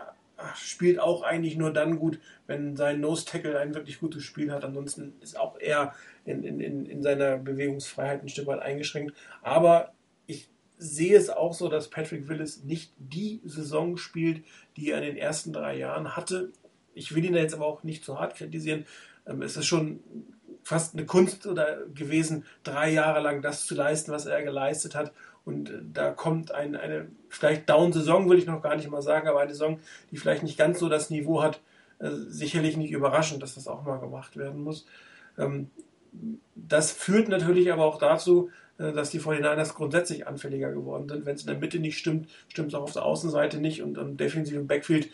spielt auch eigentlich nur dann gut, wenn sein Nose Tackle ein wirklich gutes Spiel hat. Ansonsten ist auch er in, in, in seiner Bewegungsfreiheit ein Stück weit eingeschränkt. Aber sehe es auch so, dass Patrick Willis nicht die Saison spielt, die er in den ersten drei Jahren hatte. Ich will ihn jetzt aber auch nicht zu hart kritisieren. Ähm, es ist schon fast eine Kunst gewesen, drei Jahre lang das zu leisten, was er geleistet hat. Und äh, da kommt ein, eine vielleicht Down-Saison, will ich noch gar nicht mal sagen, aber eine Saison, die vielleicht nicht ganz so das Niveau hat, äh, sicherlich nicht überraschend, dass das auch mal gemacht werden muss. Ähm, das führt natürlich aber auch dazu, dass die 49ers grundsätzlich anfälliger geworden sind. Wenn es in der Mitte nicht stimmt, stimmt es auch auf der Außenseite nicht und im defensiven Backfield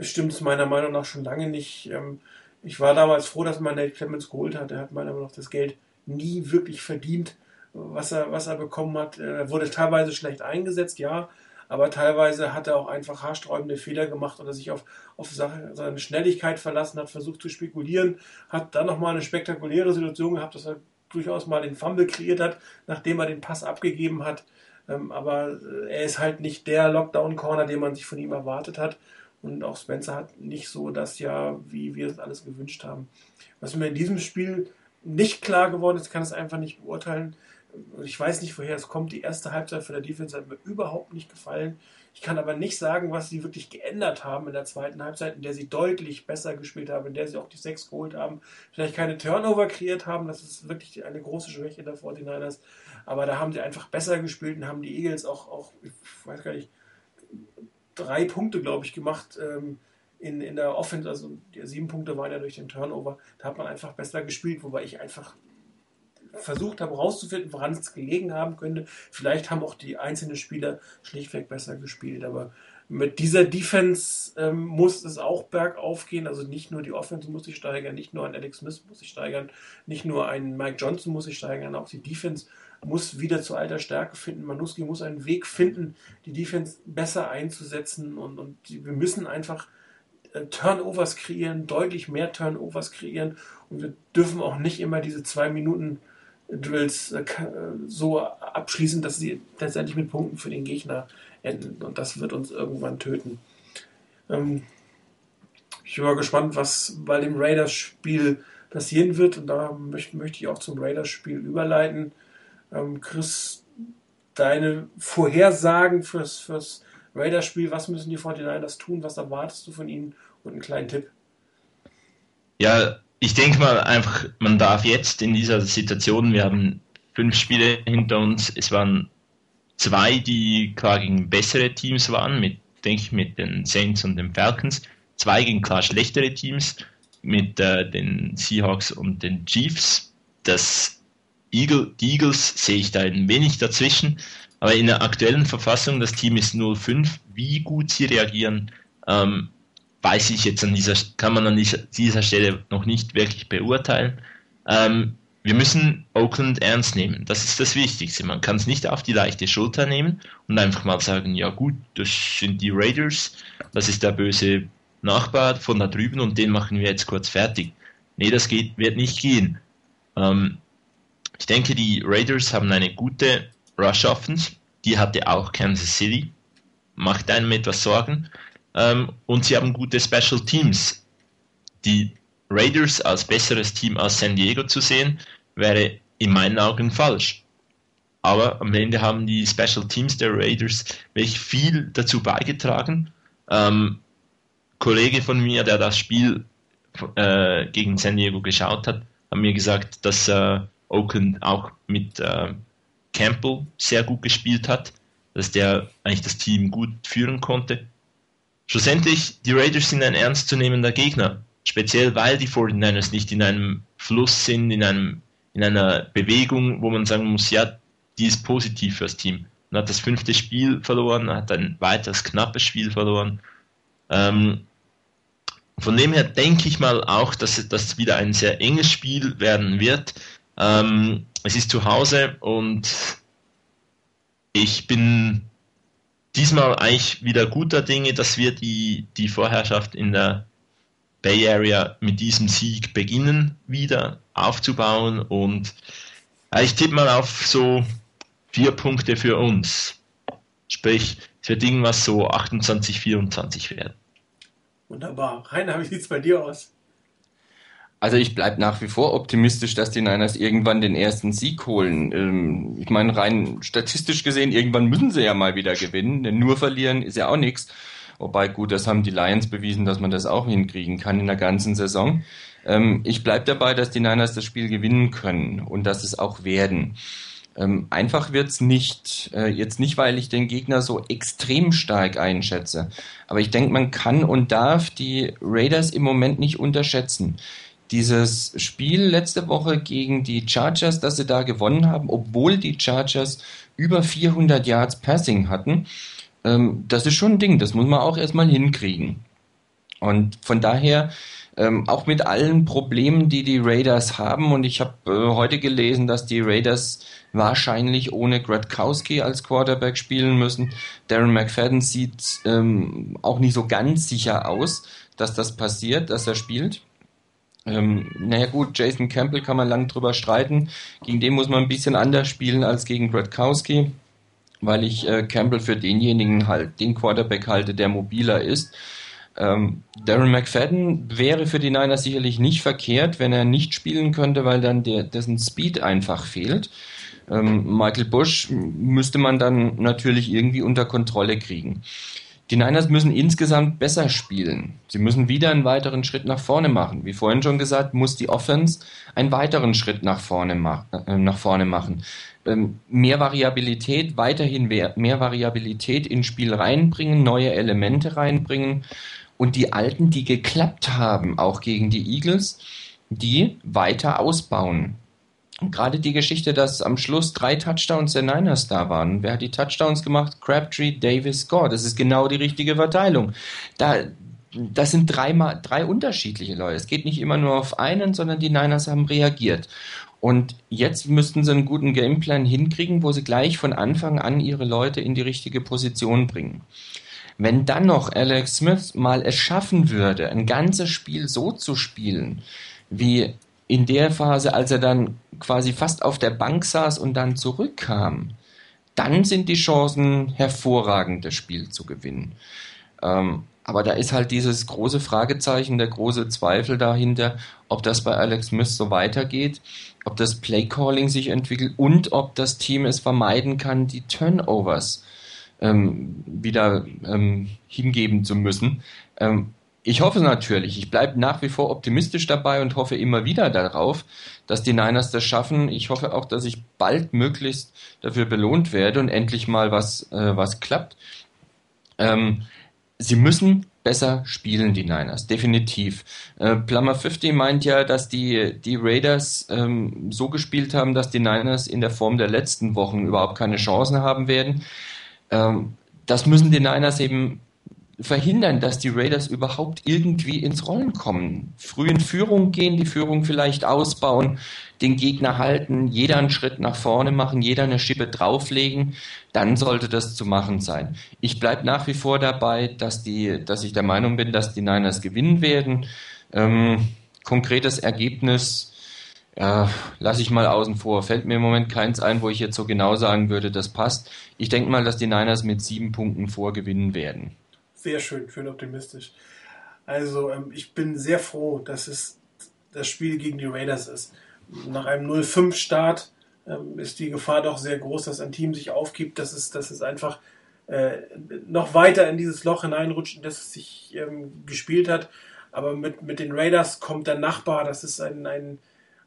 stimmt es meiner Meinung nach schon lange nicht. Ähm, ich war damals froh, dass man Nate Clemens geholt hat. Er hat meiner Meinung nach das Geld nie wirklich verdient was er, was er bekommen hat. Er wurde teilweise schlecht eingesetzt, ja, aber teilweise hat er auch einfach haarsträubende Fehler gemacht oder sich auf, auf seine Schnelligkeit verlassen, hat versucht zu spekulieren, hat dann nochmal eine spektakuläre Situation gehabt, dass er durchaus mal den Fumble kreiert hat, nachdem er den Pass abgegeben hat. Ähm, aber äh, er ist halt nicht der Lockdown-Corner, den man sich von ihm erwartet hat. Und auch Spencer hat nicht so das Jahr, wie wir es alles gewünscht haben. Was mir in diesem Spiel nicht klar geworden ist, kann es einfach nicht beurteilen, ich weiß nicht, woher es kommt. Die erste Halbzeit für der Defense hat mir überhaupt nicht gefallen. Ich kann aber nicht sagen, was sie wirklich geändert haben in der zweiten Halbzeit, in der sie deutlich besser gespielt haben, in der sie auch die Sechs geholt haben, vielleicht keine Turnover kreiert haben. Das ist wirklich eine große Schwäche der 49ers. Aber da haben sie einfach besser gespielt und haben die Eagles auch, auch ich weiß gar nicht, drei Punkte, glaube ich, gemacht. Ähm, in, in der Offense, also sieben Punkte waren ja durch den Turnover, da hat man einfach besser gespielt, wobei ich einfach versucht habe herauszufinden, woran es gelegen haben könnte. Vielleicht haben auch die einzelnen Spieler schlichtweg besser gespielt, aber mit dieser Defense ähm, muss es auch bergauf gehen. Also nicht nur die Offense muss sich steigern, nicht nur ein Alex Smith muss sich steigern, nicht nur ein Mike Johnson muss sich steigern, auch die Defense muss wieder zu alter Stärke finden. Manuski muss einen Weg finden, die Defense besser einzusetzen und, und wir müssen einfach äh, Turnovers kreieren, deutlich mehr Turnovers kreieren und wir dürfen auch nicht immer diese zwei Minuten Drills äh, so abschließen, dass sie letztendlich mit Punkten für den Gegner enden. Und das wird uns irgendwann töten. Ähm, ich mal gespannt, was bei dem Raiders-Spiel passieren wird. Und da möchte, möchte ich auch zum Raiders-Spiel überleiten. Ähm, Chris, deine Vorhersagen fürs, fürs Raiders-Spiel, was müssen die 49ers tun? Was erwartest du von ihnen? Und einen kleinen Tipp. Ja, ich denke mal einfach, man darf jetzt in dieser Situation, wir haben fünf Spiele hinter uns, es waren zwei, die klar gegen bessere Teams waren, mit, denke ich, mit den Saints und den Falcons, zwei gegen klar schlechtere Teams, mit äh, den Seahawks und den Chiefs. Das Eagle, die Eagles sehe ich da ein wenig dazwischen, aber in der aktuellen Verfassung, das Team ist 0-5, wie gut sie reagieren, ähm, weiß ich jetzt an dieser, kann man an dieser, Stelle noch nicht wirklich beurteilen. Ähm, wir müssen Oakland ernst nehmen. Das ist das Wichtigste. Man kann es nicht auf die leichte Schulter nehmen und einfach mal sagen, ja gut, das sind die Raiders, das ist der böse Nachbar von da drüben und den machen wir jetzt kurz fertig. Nee, das geht, wird nicht gehen. Ähm, ich denke, die Raiders haben eine gute Rush Offense. Die hatte auch Kansas City. Macht einem etwas Sorgen. Ähm, und sie haben gute Special Teams. Die Raiders als besseres Team als San Diego zu sehen, wäre in meinen Augen falsch. Aber am Ende haben die Special Teams der Raiders wirklich viel dazu beigetragen. Ähm, Kollege von mir, der das Spiel äh, gegen San Diego geschaut hat, hat mir gesagt, dass äh, Oakland auch mit äh, Campbell sehr gut gespielt hat, dass der eigentlich das Team gut führen konnte. Schlussendlich, die Raiders sind ein ernstzunehmender Gegner, speziell weil die 49ers nicht in einem Fluss sind, in, einem, in einer Bewegung, wo man sagen muss, ja, die ist positiv fürs Team. Man hat das fünfte Spiel verloren, hat ein weiteres knappes Spiel verloren. Ähm, von dem her denke ich mal auch, dass das wieder ein sehr enges Spiel werden wird. Ähm, es ist zu Hause und ich bin diesmal eigentlich wieder guter Dinge, dass wir die, die Vorherrschaft in der Bay Area mit diesem Sieg beginnen wieder aufzubauen und äh, ich tippe mal auf so vier Punkte für uns. Sprich, es wird irgendwas so 28, 24 werden. Wunderbar. Rainer, wie sieht es bei dir aus? Also ich bleibe nach wie vor optimistisch, dass die Niners irgendwann den ersten Sieg holen. Ähm, ich meine, rein statistisch gesehen, irgendwann müssen sie ja mal wieder gewinnen, denn nur verlieren ist ja auch nichts. Wobei, gut, das haben die Lions bewiesen, dass man das auch hinkriegen kann in der ganzen Saison. Ähm, ich bleibe dabei, dass die Niners das Spiel gewinnen können und dass es auch werden. Ähm, einfach wird's nicht. Äh, jetzt nicht, weil ich den Gegner so extrem stark einschätze. Aber ich denke, man kann und darf die Raiders im Moment nicht unterschätzen. Dieses Spiel letzte Woche gegen die Chargers, das sie da gewonnen haben, obwohl die Chargers über 400 Yards Passing hatten, ähm, das ist schon ein Ding. Das muss man auch erstmal hinkriegen. Und von daher ähm, auch mit allen Problemen, die die Raiders haben. Und ich habe äh, heute gelesen, dass die Raiders wahrscheinlich ohne Gradkowski als Quarterback spielen müssen. Darren McFadden sieht ähm, auch nicht so ganz sicher aus, dass das passiert, dass er spielt. Ähm, naja gut, Jason Campbell kann man lang drüber streiten. Gegen den muss man ein bisschen anders spielen als gegen Gradkowski, weil ich äh, Campbell für denjenigen halt, den Quarterback halte, der mobiler ist. Ähm, Darren McFadden wäre für die Niners sicherlich nicht verkehrt, wenn er nicht spielen könnte, weil dann der, dessen Speed einfach fehlt. Ähm, Michael Bush müsste man dann natürlich irgendwie unter Kontrolle kriegen. Die Niners müssen insgesamt besser spielen. Sie müssen wieder einen weiteren Schritt nach vorne machen. Wie vorhin schon gesagt, muss die Offense einen weiteren Schritt nach vorne, ma äh, nach vorne machen. Ähm, mehr Variabilität, weiterhin mehr, mehr Variabilität ins Spiel reinbringen, neue Elemente reinbringen und die Alten, die geklappt haben, auch gegen die Eagles, die weiter ausbauen. Gerade die Geschichte, dass am Schluss drei Touchdowns der Niners da waren. Wer hat die Touchdowns gemacht? Crabtree, Davis, Gore. Das ist genau die richtige Verteilung. Da, das sind dreimal, drei unterschiedliche Leute. Es geht nicht immer nur auf einen, sondern die Niners haben reagiert. Und jetzt müssten sie einen guten Gameplan hinkriegen, wo sie gleich von Anfang an ihre Leute in die richtige Position bringen. Wenn dann noch Alex Smith mal es schaffen würde, ein ganzes Spiel so zu spielen, wie in der Phase, als er dann quasi fast auf der Bank saß und dann zurückkam, dann sind die Chancen hervorragend, das Spiel zu gewinnen. Ähm, aber da ist halt dieses große Fragezeichen, der große Zweifel dahinter, ob das bei Alex Smith so weitergeht, ob das Playcalling sich entwickelt und ob das Team es vermeiden kann, die Turnovers ähm, wieder ähm, hingeben zu müssen. Ähm, ich hoffe natürlich, ich bleibe nach wie vor optimistisch dabei und hoffe immer wieder darauf, dass die Niners das schaffen. Ich hoffe auch, dass ich bald möglichst dafür belohnt werde und endlich mal was, äh, was klappt. Ähm, sie müssen besser spielen, die Niners, definitiv. Äh, Plummer 50 meint ja, dass die, die Raiders ähm, so gespielt haben, dass die Niners in der Form der letzten Wochen überhaupt keine Chancen haben werden. Ähm, das müssen die Niners eben verhindern, dass die Raiders überhaupt irgendwie ins Rollen kommen. Früh in Führung gehen, die Führung vielleicht ausbauen, den Gegner halten, jeder einen Schritt nach vorne machen, jeder eine Schippe drauflegen, dann sollte das zu machen sein. Ich bleibe nach wie vor dabei, dass, die, dass ich der Meinung bin, dass die Niners gewinnen werden. Ähm, konkretes Ergebnis äh, lasse ich mal außen vor. Fällt mir im Moment keins ein, wo ich jetzt so genau sagen würde, das passt. Ich denke mal, dass die Niners mit sieben Punkten vorgewinnen werden sehr schön, schön optimistisch. Also ähm, ich bin sehr froh, dass es das Spiel gegen die Raiders ist. Nach einem 0-5-Start ähm, ist die Gefahr doch sehr groß, dass ein Team sich aufgibt, dass es, dass es einfach äh, noch weiter in dieses Loch hineinrutscht, das es sich ähm, gespielt hat. Aber mit, mit den Raiders kommt der Nachbar, das ist ein, ein,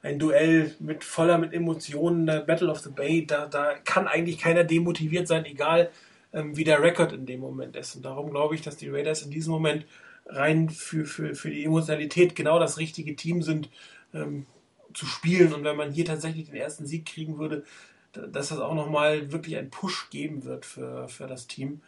ein Duell mit voller mit Emotionen, der Battle of the Bay, da, da kann eigentlich keiner demotiviert sein, egal ähm, wie der Rekord in dem Moment ist. Und darum glaube ich, dass die Raiders in diesem Moment rein für, für, für die Emotionalität genau das richtige Team sind, ähm, zu spielen. Und wenn man hier tatsächlich den ersten Sieg kriegen würde, dass das auch nochmal wirklich einen Push geben wird für, für das Team.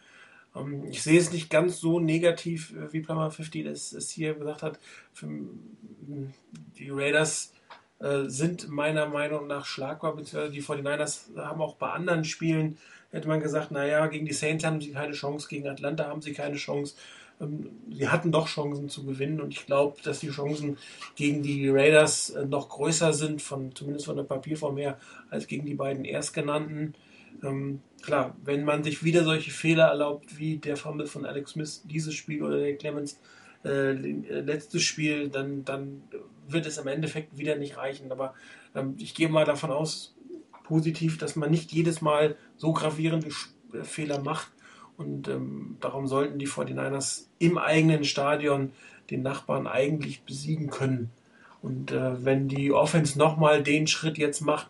Ähm, ich sehe es nicht ganz so negativ, äh, wie Plummer 50 das, das hier gesagt hat. Die Raiders äh, sind meiner Meinung nach schlagbar, beziehungsweise die 49ers haben auch bei anderen Spielen hätte man gesagt, naja, gegen die Saints haben sie keine Chance, gegen Atlanta haben sie keine Chance. Ähm, sie hatten doch Chancen zu gewinnen und ich glaube, dass die Chancen gegen die Raiders äh, noch größer sind, von, zumindest von der Papierform her, als gegen die beiden Erstgenannten. Ähm, klar, wenn man sich wieder solche Fehler erlaubt, wie der Fumble von Alex Smith dieses Spiel oder der Clemens äh, äh letztes Spiel, dann, dann wird es im Endeffekt wieder nicht reichen. Aber ähm, ich gehe mal davon aus, positiv, dass man nicht jedes Mal so gravierende äh, Fehler macht. Und ähm, darum sollten die 49ers im eigenen Stadion den Nachbarn eigentlich besiegen können. Und äh, wenn die Offense nochmal den Schritt jetzt macht,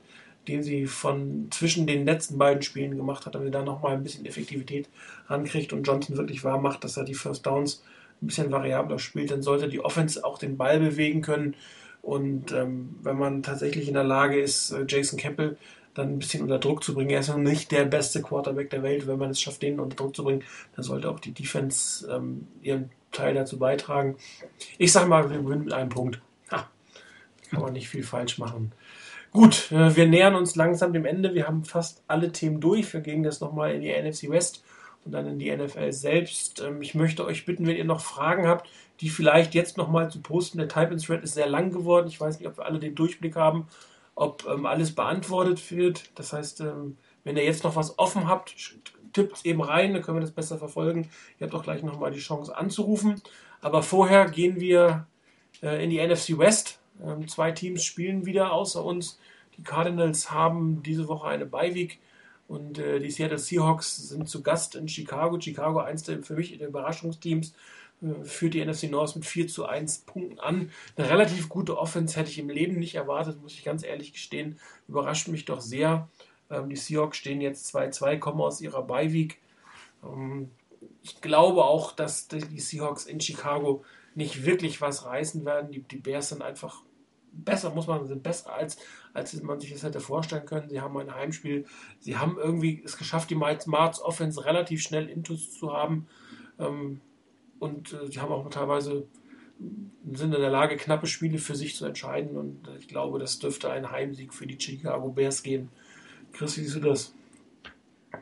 den sie von zwischen den letzten beiden Spielen gemacht hat, wenn sie da nochmal ein bisschen Effektivität rankriegt und Johnson wirklich wahr macht, dass er die First Downs ein bisschen variabler spielt, dann sollte die Offense auch den Ball bewegen können. Und ähm, wenn man tatsächlich in der Lage ist, äh, Jason Campbell dann ein bisschen unter Druck zu bringen. Er ist noch nicht der beste Quarterback der Welt. Wenn man es schafft, den unter Druck zu bringen, dann sollte auch die Defense ähm, ihren Teil dazu beitragen. Ich sage mal, wir gewinnen mit einem Punkt. Ha, kann man nicht viel falsch machen. Gut, äh, wir nähern uns langsam dem Ende. Wir haben fast alle Themen durch. Wir gehen jetzt nochmal in die NFC West und dann in die NFL selbst. Ähm, ich möchte euch bitten, wenn ihr noch Fragen habt, die vielleicht jetzt nochmal zu posten. Der Type-in-Thread ist sehr lang geworden. Ich weiß nicht, ob wir alle den Durchblick haben ob ähm, alles beantwortet wird. Das heißt, ähm, wenn ihr jetzt noch was offen habt, tippt es eben rein, dann können wir das besser verfolgen. Ihr habt auch gleich nochmal die Chance anzurufen. Aber vorher gehen wir äh, in die NFC West. Ähm, zwei Teams spielen wieder außer uns. Die Cardinals haben diese Woche eine Beiweek und äh, die Seattle Seahawks sind zu Gast in Chicago. Chicago, eins der für mich der Überraschungsteams führt die NFC North mit 4 zu 1 Punkten an. Eine relativ gute Offense hätte ich im Leben nicht erwartet, muss ich ganz ehrlich gestehen. Überrascht mich doch sehr. Ähm, die Seahawks stehen jetzt 2-2, kommen aus ihrer Beiweek. Ähm, ich glaube auch, dass die Seahawks in Chicago nicht wirklich was reißen werden. Die, Bears sind einfach besser, muss man sind besser als, als man sich das hätte vorstellen können. Sie haben ein Heimspiel. Sie haben irgendwie es geschafft, die Marts Offense relativ schnell intus zu haben. Ähm, und äh, sie haben auch teilweise sind in der Lage, knappe Spiele für sich zu entscheiden. Und ich glaube, das dürfte ein Heimsieg für die Chicago Bears gehen. Chris, wie siehst du das?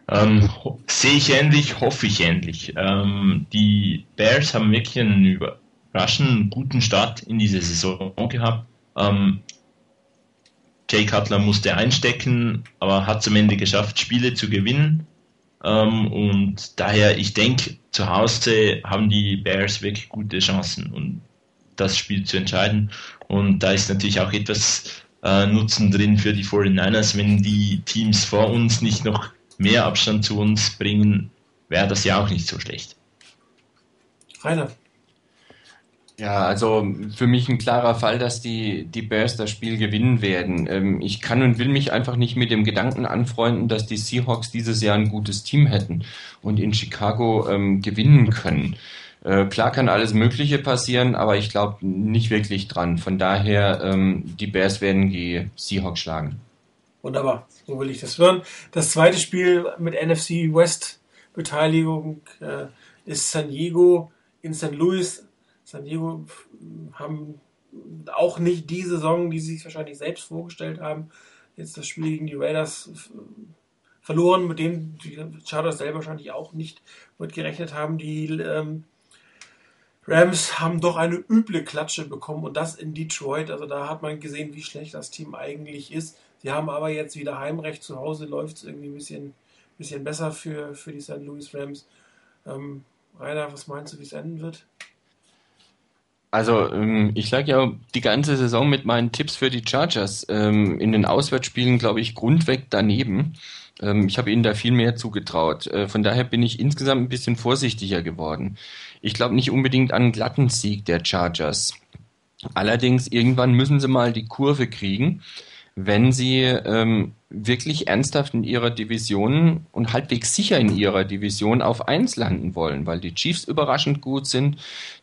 Ähm, sehe ich ähnlich, hoffe ich ähnlich. Ähm, die Bears haben wirklich einen überraschend guten Start in diese Saison gehabt. Ähm, Jay Cutler musste einstecken, aber hat zum Ende geschafft, Spiele zu gewinnen. Ähm, und daher, ich denke, zu Hause haben die Bears wirklich gute Chancen, um das Spiel zu entscheiden. Und da ist natürlich auch etwas äh, Nutzen drin für die 49ers. Wenn die Teams vor uns nicht noch mehr Abstand zu uns bringen, wäre das ja auch nicht so schlecht. Rainer. Ja, also für mich ein klarer Fall, dass die, die Bears das Spiel gewinnen werden. Ähm, ich kann und will mich einfach nicht mit dem Gedanken anfreunden, dass die Seahawks dieses Jahr ein gutes Team hätten und in Chicago ähm, gewinnen können. Äh, klar kann alles Mögliche passieren, aber ich glaube nicht wirklich dran. Von daher, ähm, die Bears werden die Seahawks schlagen. Wunderbar, so will ich das hören. Das zweite Spiel mit NFC West Beteiligung äh, ist San Diego in St. Louis San Diego haben auch nicht die Saison, die sie sich wahrscheinlich selbst vorgestellt haben. Jetzt das Spiel gegen die Raiders verloren, mit dem die Chargers selber wahrscheinlich auch nicht mitgerechnet haben. Die ähm, Rams haben doch eine üble Klatsche bekommen und das in Detroit. Also da hat man gesehen, wie schlecht das Team eigentlich ist. Sie haben aber jetzt wieder Heimrecht zu Hause, läuft es irgendwie ein bisschen, bisschen besser für, für die St. Louis Rams. Ähm, Rainer, was meinst du, wie es enden wird? Also, ähm, ich lag ja die ganze Saison mit meinen Tipps für die Chargers ähm, in den Auswärtsspielen, glaube ich, grundweg daneben. Ähm, ich habe ihnen da viel mehr zugetraut. Äh, von daher bin ich insgesamt ein bisschen vorsichtiger geworden. Ich glaube nicht unbedingt an einen glatten Sieg der Chargers. Allerdings, irgendwann müssen sie mal die Kurve kriegen wenn sie ähm, wirklich ernsthaft in ihrer Division und halbwegs sicher in ihrer Division auf 1 landen wollen, weil die Chiefs überraschend gut sind,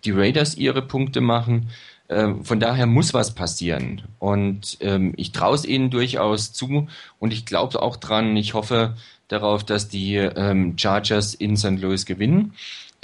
die Raiders ihre Punkte machen. Ähm, von daher muss was passieren. Und ähm, ich traue es ihnen durchaus zu und ich glaube auch dran, ich hoffe darauf, dass die ähm, Chargers in St. Louis gewinnen.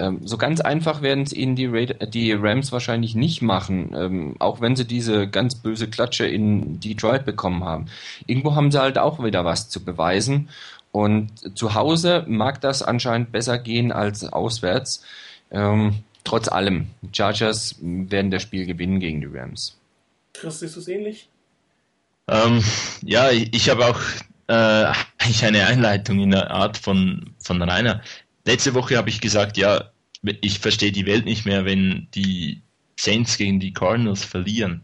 Ähm, so ganz einfach werden es ihnen die, die, Rams wahrscheinlich nicht machen, ähm, auch wenn sie diese ganz böse Klatsche in Detroit bekommen haben. Irgendwo haben sie halt auch wieder was zu beweisen. Und zu Hause mag das anscheinend besser gehen als auswärts. Ähm, trotz allem, Chargers werden das Spiel gewinnen gegen die Rams. Chris, siehst du es ähnlich? Ähm, ja, ich habe auch äh, eigentlich eine Einleitung in der Art von, von Rainer letzte Woche habe ich gesagt, ja, ich verstehe die Welt nicht mehr, wenn die Saints gegen die Cardinals verlieren.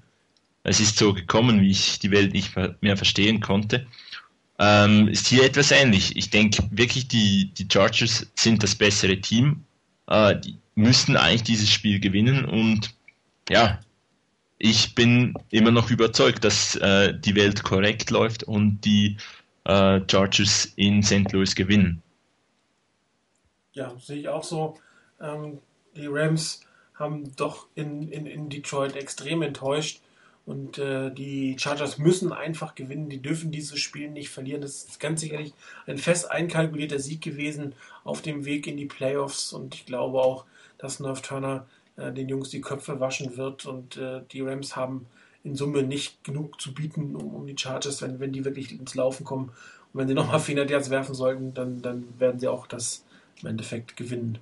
Es ist so gekommen, wie ich die Welt nicht mehr verstehen konnte. Ähm, ist hier etwas ähnlich. Ich denke wirklich, die, die Chargers sind das bessere Team. Äh, die müssten eigentlich dieses Spiel gewinnen und ja, ich bin immer noch überzeugt, dass äh, die Welt korrekt läuft und die äh, Chargers in St. Louis gewinnen ja, sehe ich auch so. Ähm, die Rams haben doch in, in, in Detroit extrem enttäuscht. Und äh, die Chargers müssen einfach gewinnen. Die dürfen dieses Spiel nicht verlieren. Das ist ganz sicherlich ein fest einkalkulierter Sieg gewesen auf dem Weg in die Playoffs. Und ich glaube auch, dass North Turner äh, den Jungs die Köpfe waschen wird. Und äh, die Rams haben in Summe nicht genug zu bieten, um, um die Chargers, wenn, wenn die wirklich ins Laufen kommen. Und wenn sie nochmal 400 Yards werfen sollten, dann, dann werden sie auch das im Endeffekt gewinnen.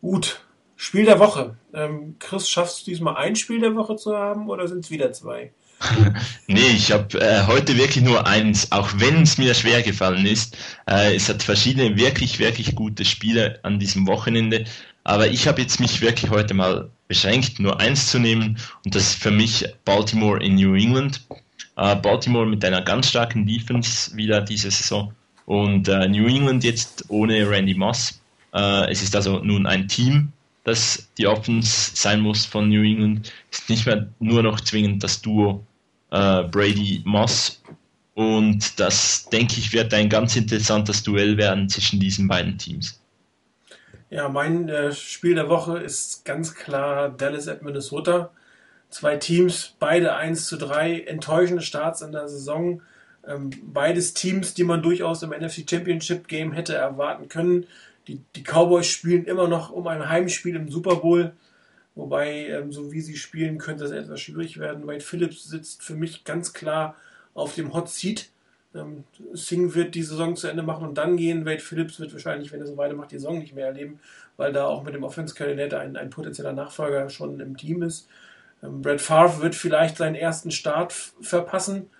Gut, Spiel der Woche. Ähm, Chris, schaffst du diesmal ein Spiel der Woche zu haben oder sind es wieder zwei? nee, ich habe äh, heute wirklich nur eins, auch wenn es mir schwer gefallen ist. Äh, es hat verschiedene wirklich, wirklich gute Spiele an diesem Wochenende. Aber ich habe jetzt mich wirklich heute mal beschränkt, nur eins zu nehmen. Und das ist für mich Baltimore in New England. Äh, Baltimore mit einer ganz starken Defense wieder diese Saison. Und äh, New England jetzt ohne Randy Moss. Äh, es ist also nun ein Team, das die Offense sein muss von New England. Es ist nicht mehr nur noch zwingend das Duo äh, Brady-Moss. Und das, denke ich, wird ein ganz interessantes Duell werden zwischen diesen beiden Teams. Ja, mein äh, Spiel der Woche ist ganz klar Dallas at Minnesota. Zwei Teams, beide 1 zu 3, enttäuschende Starts in der Saison. Ähm, beides Teams, die man durchaus im NFC Championship Game hätte erwarten können. Die, die Cowboys spielen immer noch um ein Heimspiel im Super Bowl. Wobei, ähm, so wie sie spielen, könnte es etwas schwierig werden. Wade Phillips sitzt für mich ganz klar auf dem Hot Seat. Ähm, Singh wird die Saison zu Ende machen und dann gehen. Wade Phillips wird wahrscheinlich, wenn er so weitermacht, die Saison nicht mehr erleben, weil da auch mit dem Offense-Koordinator ein, ein potenzieller Nachfolger schon im Team ist. Ähm, Brad Favre wird vielleicht seinen ersten Start verpassen.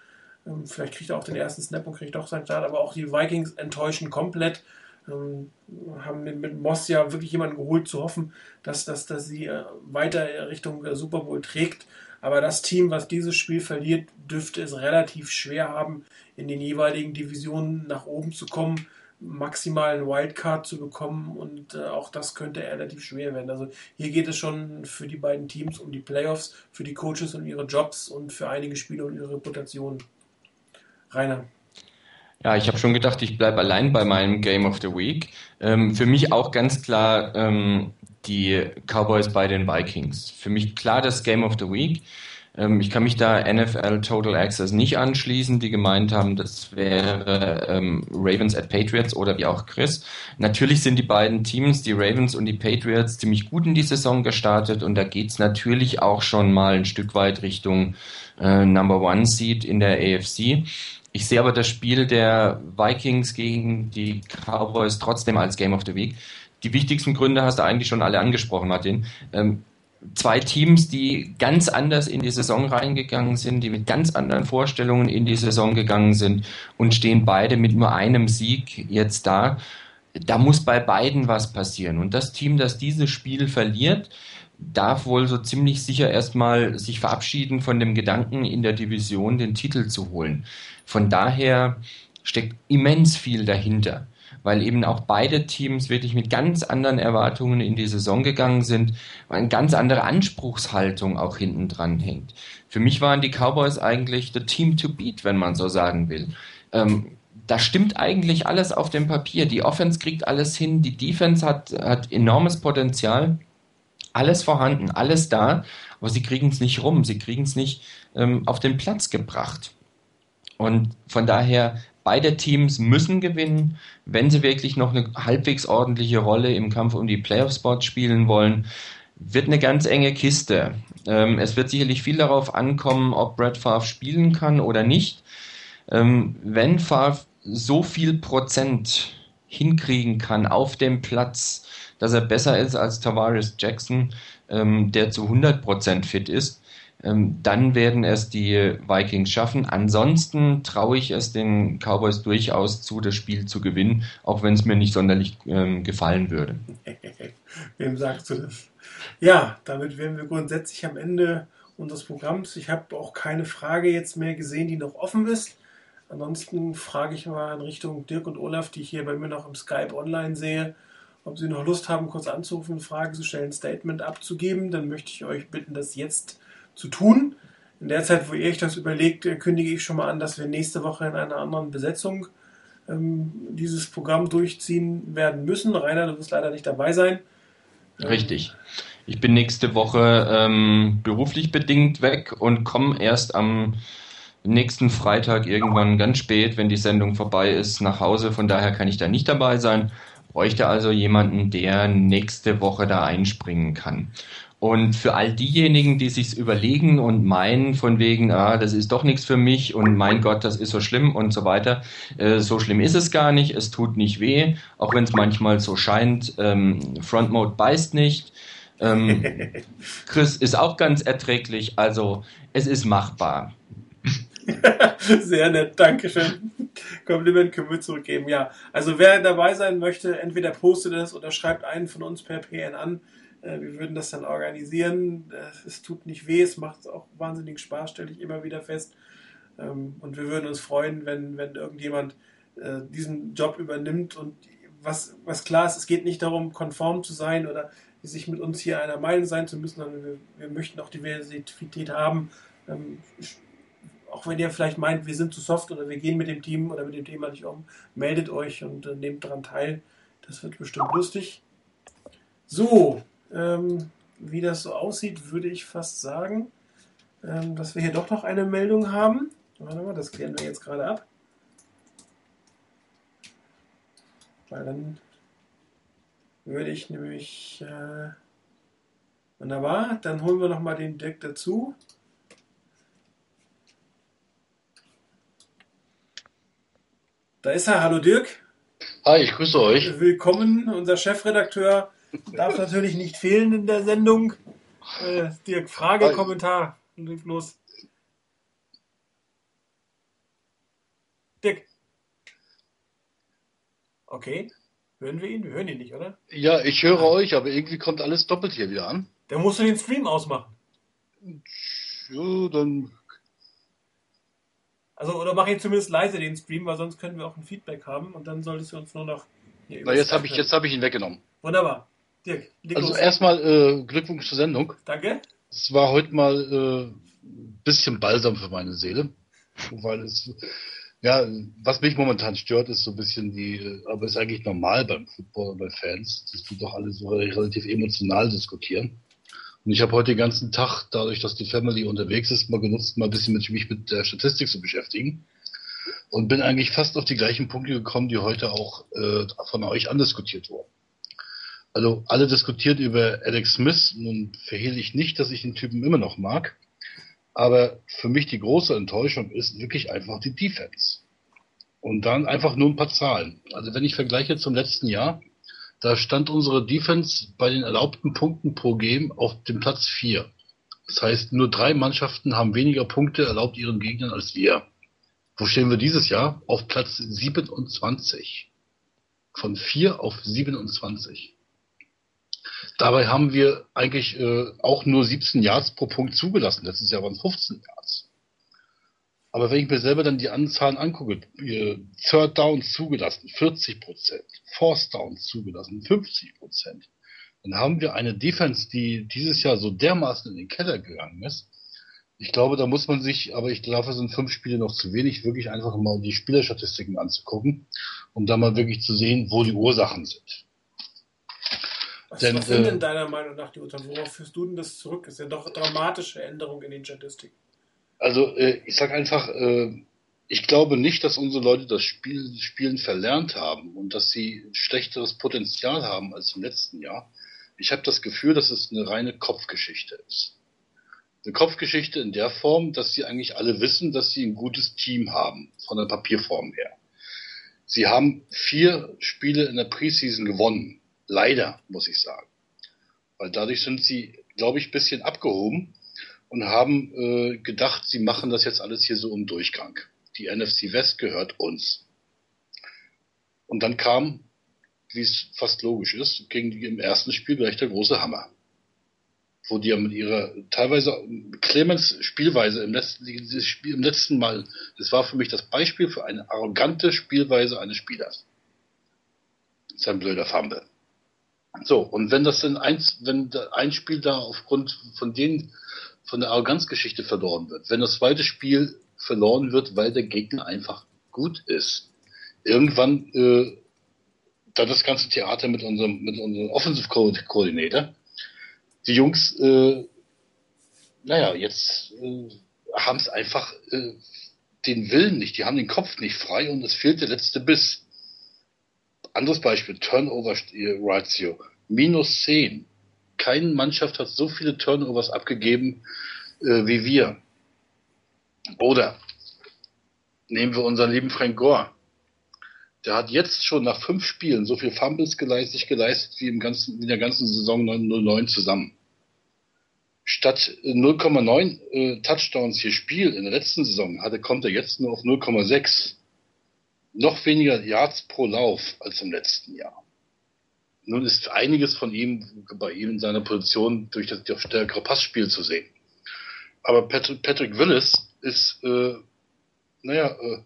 Ähm, vielleicht kriegt er auch den ersten Snap und kriegt doch seinen Start, aber auch die Vikings enttäuschen komplett. Ähm, haben mit, Moss ja wirklich jemanden geholt, zu hoffen, dass, dass, dass sie äh, weiter Richtung äh, Super Bowl trägt. Aber das Team, was dieses Spiel verliert, dürfte es relativ schwer haben, in den jeweiligen Divisionen nach oben zu kommen, maximalen Wildcard zu bekommen und äh, auch das könnte relativ schwer werden. Also hier geht es schon für die beiden Teams um die Playoffs, für die Coaches und ihre Jobs und für einige Spieler und ihre Reputation. Rainer. Ja, ich habe schon gedacht, ich bleibe allein bei meinem Game of the Week. Ähm, für mich auch ganz klar ähm, die Cowboys bei den Vikings. Für mich klar das Game of the Week. Ähm, ich kann mich da NFL Total Access nicht anschließen, die gemeint haben, das wäre ähm, Ravens at Patriots oder wie auch Chris. Natürlich sind die beiden Teams, die Ravens und die Patriots, ziemlich gut in die Saison gestartet und da geht's natürlich auch schon mal ein Stück weit Richtung äh, Number One Seed in der AFC. Ich sehe aber das Spiel der Vikings gegen die Cowboys trotzdem als Game of the Week. Die wichtigsten Gründe hast du eigentlich schon alle angesprochen, Martin. Ähm, zwei Teams, die ganz anders in die Saison reingegangen sind, die mit ganz anderen Vorstellungen in die Saison gegangen sind und stehen beide mit nur einem Sieg jetzt da. Da muss bei beiden was passieren. Und das Team, das dieses Spiel verliert, darf wohl so ziemlich sicher erstmal sich verabschieden von dem Gedanken, in der Division den Titel zu holen. Von daher steckt immens viel dahinter weil eben auch beide Teams wirklich mit ganz anderen Erwartungen in die Saison gegangen sind, weil eine ganz andere Anspruchshaltung auch hinten dran hängt. Für mich waren die Cowboys eigentlich the team to beat, wenn man so sagen will. Ähm, da stimmt eigentlich alles auf dem Papier. Die Offense kriegt alles hin, die Defense hat, hat enormes Potenzial, alles vorhanden, alles da, aber sie kriegen es nicht rum, sie kriegen es nicht ähm, auf den Platz gebracht. Und von daher Beide Teams müssen gewinnen, wenn sie wirklich noch eine halbwegs ordentliche Rolle im Kampf um die Playoff-Spots spielen wollen. Wird eine ganz enge Kiste. Ähm, es wird sicherlich viel darauf ankommen, ob Brad Favre spielen kann oder nicht. Ähm, wenn Favre so viel Prozent hinkriegen kann auf dem Platz, dass er besser ist als Tavares Jackson, ähm, der zu 100% fit ist, ähm, dann werden es die Vikings schaffen. Ansonsten traue ich es den Cowboys durchaus zu, das Spiel zu gewinnen, auch wenn es mir nicht sonderlich ähm, gefallen würde. Wem sagst du das? Ja, damit wären wir grundsätzlich am Ende unseres Programms. Ich habe auch keine Frage jetzt mehr gesehen, die noch offen ist. Ansonsten frage ich mal in Richtung Dirk und Olaf, die ich hier bei mir noch im Skype online sehe, ob sie noch Lust haben, kurz anzurufen, eine Frage zu stellen, Statement abzugeben. Dann möchte ich euch bitten, das jetzt zu tun. In der Zeit, wo ihr euch das überlegt, kündige ich schon mal an, dass wir nächste Woche in einer anderen Besetzung ähm, dieses Programm durchziehen werden müssen. Rainer, du wirst leider nicht dabei sein. Ähm, Richtig. Ich bin nächste Woche ähm, beruflich bedingt weg und komme erst am nächsten Freitag irgendwann ganz spät, wenn die Sendung vorbei ist, nach Hause. Von daher kann ich da nicht dabei sein. Bräuchte also jemanden, der nächste Woche da einspringen kann. Und für all diejenigen, die sich's überlegen und meinen von wegen, ah, das ist doch nichts für mich und mein Gott, das ist so schlimm und so weiter, äh, so schlimm ist es gar nicht, es tut nicht weh, auch wenn es manchmal so scheint, ähm, Front Mode beißt nicht. Ähm, Chris ist auch ganz erträglich, also es ist machbar. Sehr nett, Dankeschön. Kompliment können wir zurückgeben. Ja, also wer dabei sein möchte, entweder postet es oder schreibt einen von uns per PN an. Äh, wir würden das dann organisieren. Es tut nicht weh, es macht auch wahnsinnig Spaß, stelle ich immer wieder fest. Ähm, und wir würden uns freuen, wenn, wenn irgendjemand äh, diesen Job übernimmt. Und was, was klar ist, es geht nicht darum, konform zu sein oder sich mit uns hier einer Meinung sein zu müssen, sondern wir, wir möchten auch Diversität haben. Auch wenn ihr vielleicht meint, wir sind zu soft oder wir gehen mit dem Team oder mit dem Thema nicht um, meldet euch und nehmt daran teil. Das wird bestimmt lustig. So, ähm, wie das so aussieht, würde ich fast sagen, ähm, dass wir hier doch noch eine Meldung haben. Warte mal, das klären wir jetzt gerade ab. Weil dann würde ich nämlich. Äh, wunderbar, dann holen wir noch mal den Deck dazu. Da ist er. Hallo Dirk. Hi, ich grüße euch. Willkommen, unser Chefredakteur Darf natürlich nicht fehlen in der Sendung. Äh, Dirk, Frage, Hi. Kommentar. Leg los. Dirk. Okay. Hören wir ihn? Wir hören ihn nicht, oder? Ja, ich höre euch, aber irgendwie kommt alles doppelt hier wieder an. Dann musst du den Stream ausmachen. Ja, dann. Also, oder mach ihn zumindest leise, den Stream, weil sonst können wir auch ein Feedback haben und dann solltest du uns nur noch. Na, jetzt habe ich, jetzt hab ich ihn weggenommen. Wunderbar. Dirk, Also erstmal äh, Glückwunsch zur Sendung. Danke. Es war heute mal äh, ein bisschen balsam für meine Seele. Weil es, ja, was mich momentan stört, ist so ein bisschen die, aber ist eigentlich normal beim Football und bei Fans, dass die doch alle so relativ emotional diskutieren. Und ich habe heute den ganzen Tag, dadurch, dass die Family unterwegs ist, mal genutzt, mal ein bisschen mit, mich mit der Statistik zu beschäftigen. Und bin eigentlich fast auf die gleichen Punkte gekommen, die heute auch äh, von euch andiskutiert wurden. Also alle diskutieren über Alex Smith. Nun verhehle ich nicht, dass ich den Typen immer noch mag. Aber für mich die große Enttäuschung ist wirklich einfach die Defense. Und dann einfach nur ein paar Zahlen. Also wenn ich vergleiche zum letzten Jahr, da stand unsere Defense bei den erlaubten Punkten pro Game auf dem Platz 4. Das heißt, nur drei Mannschaften haben weniger Punkte erlaubt ihren Gegnern als wir. Wo stehen wir dieses Jahr? Auf Platz 27. Von 4 auf 27. Dabei haben wir eigentlich äh, auch nur 17 Yards pro Punkt zugelassen. Letztes Jahr waren es 15 Yards. Aber wenn ich mir selber dann die Anzahlen angucke, äh, Third Downs zugelassen, 40 Prozent, Fourth Downs zugelassen, 50 Prozent, dann haben wir eine Defense, die dieses Jahr so dermaßen in den Keller gegangen ist. Ich glaube, da muss man sich, aber ich glaube, es sind fünf Spiele noch zu wenig, wirklich einfach mal die Spielerstatistiken anzugucken, um da mal wirklich zu sehen, wo die Ursachen sind. Was, Denn, was sind äh, denn deiner Meinung nach die Ursachen? Worauf führst du denn das zurück? Das ist ja doch dramatische Änderung in den Statistiken. Also äh, ich sag einfach, äh, ich glaube nicht, dass unsere Leute das Spiel, Spielen verlernt haben und dass sie schlechteres Potenzial haben als im letzten Jahr. Ich habe das Gefühl, dass es eine reine Kopfgeschichte ist. Eine Kopfgeschichte in der Form, dass sie eigentlich alle wissen, dass sie ein gutes Team haben, von der Papierform her. Sie haben vier Spiele in der Preseason gewonnen. Leider, muss ich sagen. Weil dadurch sind sie, glaube ich, bisschen abgehoben und haben äh, gedacht, sie machen das jetzt alles hier so im Durchgang. Die NFC West gehört uns. Und dann kam, wie es fast logisch ist, gegen die im ersten Spiel gleich der große Hammer. Wo die ja mit ihrer teilweise Clemens Spielweise im letzten, dieses Spiel, im letzten Mal, das war für mich das Beispiel für eine arrogante Spielweise eines Spielers. Sein blöder Fumble. So, und wenn das denn eins, wenn ein Spiel da aufgrund von den, von der Arroganzgeschichte verloren wird, wenn das zweite Spiel verloren wird, weil der Gegner einfach gut ist, irgendwann äh, dann das ganze Theater mit unserem, mit unserem Offensive Coordinator, die Jungs, äh, naja, jetzt äh, haben es einfach äh, den Willen nicht, die haben den Kopf nicht frei und es fehlt der letzte Biss. Anderes Beispiel, Turnover-Ratio, minus 10. Keine Mannschaft hat so viele Turnovers abgegeben äh, wie wir. Oder nehmen wir unseren lieben Frank Gore. Der hat jetzt schon nach fünf Spielen so viel Fumbles geleistet, geleistet wie, im ganzen, in der ganzen Saison 09 zusammen. Statt 0,9 äh, Touchdowns hier Spiel in der letzten Saison hatte, kommt er jetzt nur auf 0,6 noch weniger Yards pro Lauf als im letzten Jahr. Nun ist einiges von ihm bei ihm in seiner Position durch das, das stärkere Passspiel zu sehen. Aber Patrick, Patrick Willis ist, äh, naja, äh,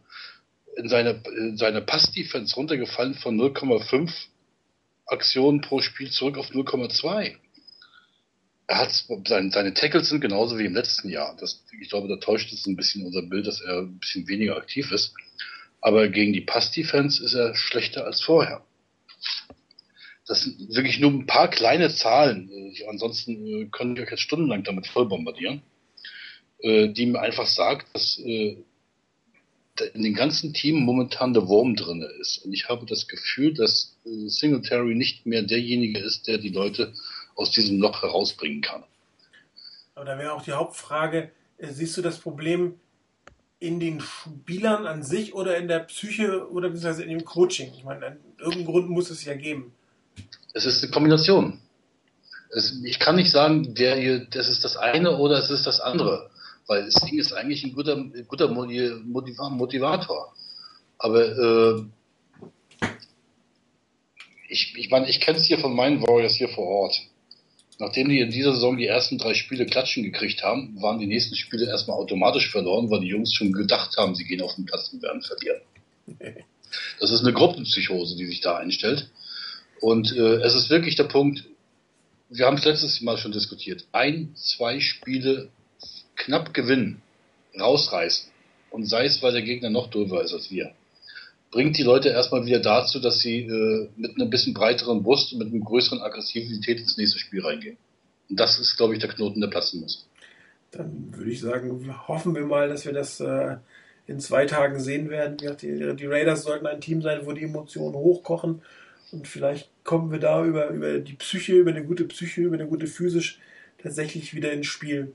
in seiner in seiner Pass-Defense runtergefallen von 0,5 Aktionen pro Spiel zurück auf 0,2. Er hat seine, seine Tackles sind genauso wie im letzten Jahr. Das, ich glaube, da täuscht es ein bisschen unser Bild, dass er ein bisschen weniger aktiv ist. Aber gegen die Pass-Defense ist er schlechter als vorher. Das sind wirklich nur ein paar kleine Zahlen. Ich, ansonsten äh, können wir jetzt stundenlang damit voll bombardieren, äh, die mir einfach sagt, dass äh, in dem ganzen Team momentan der Wurm drinne ist. Und ich habe das Gefühl, dass Singletary nicht mehr derjenige ist, der die Leute aus diesem Loch herausbringen kann. Aber da wäre auch die Hauptfrage, siehst du das Problem in den Spielern an sich oder in der Psyche oder beziehungsweise in dem Coaching? Ich meine, irgendeinen Grund muss es ja geben. Es ist eine Kombination. Es, ich kann nicht sagen, der hier, das ist das eine oder es ist das andere, weil das Ding ist eigentlich ein guter, ein guter Motiva- Motivator. Aber äh, ich, ich meine, ich kenne es hier von meinen Warriors hier vor Ort. Nachdem die in dieser Saison die ersten drei Spiele Klatschen gekriegt haben, waren die nächsten Spiele erstmal automatisch verloren, weil die Jungs schon gedacht haben, sie gehen auf den Platz und werden verlieren. Das ist eine Gruppenpsychose, die sich da einstellt. Und äh, es ist wirklich der Punkt, wir haben es letztes Mal schon diskutiert, ein, zwei Spiele knapp gewinnen, rausreißen und sei es, weil der Gegner noch drüber ist als wir, bringt die Leute erstmal wieder dazu, dass sie äh, mit einer bisschen breiteren Brust und mit einer größeren Aggressivität ins nächste Spiel reingehen. Und das ist, glaube ich, der Knoten, der platzen muss. Dann würde ich sagen, hoffen wir mal, dass wir das äh, in zwei Tagen sehen werden. Die, die Raiders sollten ein Team sein, wo die Emotionen hochkochen. Und vielleicht kommen wir da über, über die Psyche, über eine gute Psyche, über eine gute physisch tatsächlich wieder ins Spiel.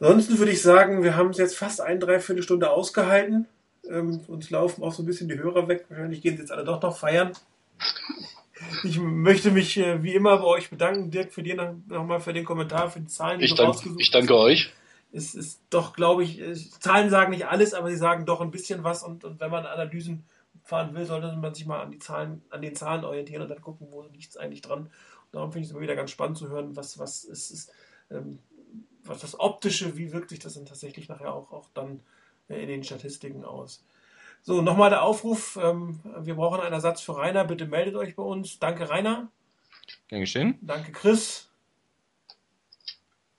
Ansonsten würde ich sagen, wir haben es jetzt fast eine Dreiviertelstunde ausgehalten. Ähm, uns laufen auch so ein bisschen die Hörer weg. Wahrscheinlich gehen sie jetzt alle doch noch feiern. Ich möchte mich äh, wie immer bei euch bedanken, Dirk, für dir nochmal noch für den Kommentar, für die Zahlen, die ich du danke, rausgesucht Ich danke euch. Es ist doch, glaube ich, äh, Zahlen sagen nicht alles, aber sie sagen doch ein bisschen was und, und wenn man Analysen fahren will, sollte man sich mal an die Zahlen, an den Zahlen orientieren und dann gucken, wo liegt es eigentlich dran. Und darum finde ich es immer wieder ganz spannend zu hören, was, was ist, ist ähm, was das Optische, wie wirkt sich das dann tatsächlich nachher auch, auch dann in den Statistiken aus. So, nochmal der Aufruf. Ähm, wir brauchen einen Ersatz für Rainer. Bitte meldet euch bei uns. Danke, Rainer. Gern geschehen. Danke, Chris.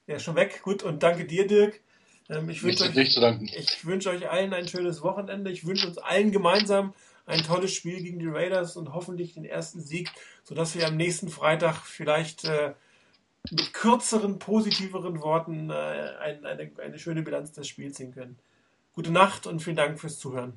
Ist schon weg. Gut. Und danke dir, Dirk. Ähm, ich wünsche euch, ich wünsche euch allen ein schönes Wochenende. Ich wünsche uns allen gemeinsam ein tolles Spiel gegen die Raiders und hoffentlich den ersten Sieg, sodass wir am nächsten Freitag vielleicht äh, mit kürzeren, positiveren Worten äh, ein, eine, eine schöne Bilanz des Spiels ziehen können. Gute Nacht und vielen Dank fürs Zuhören.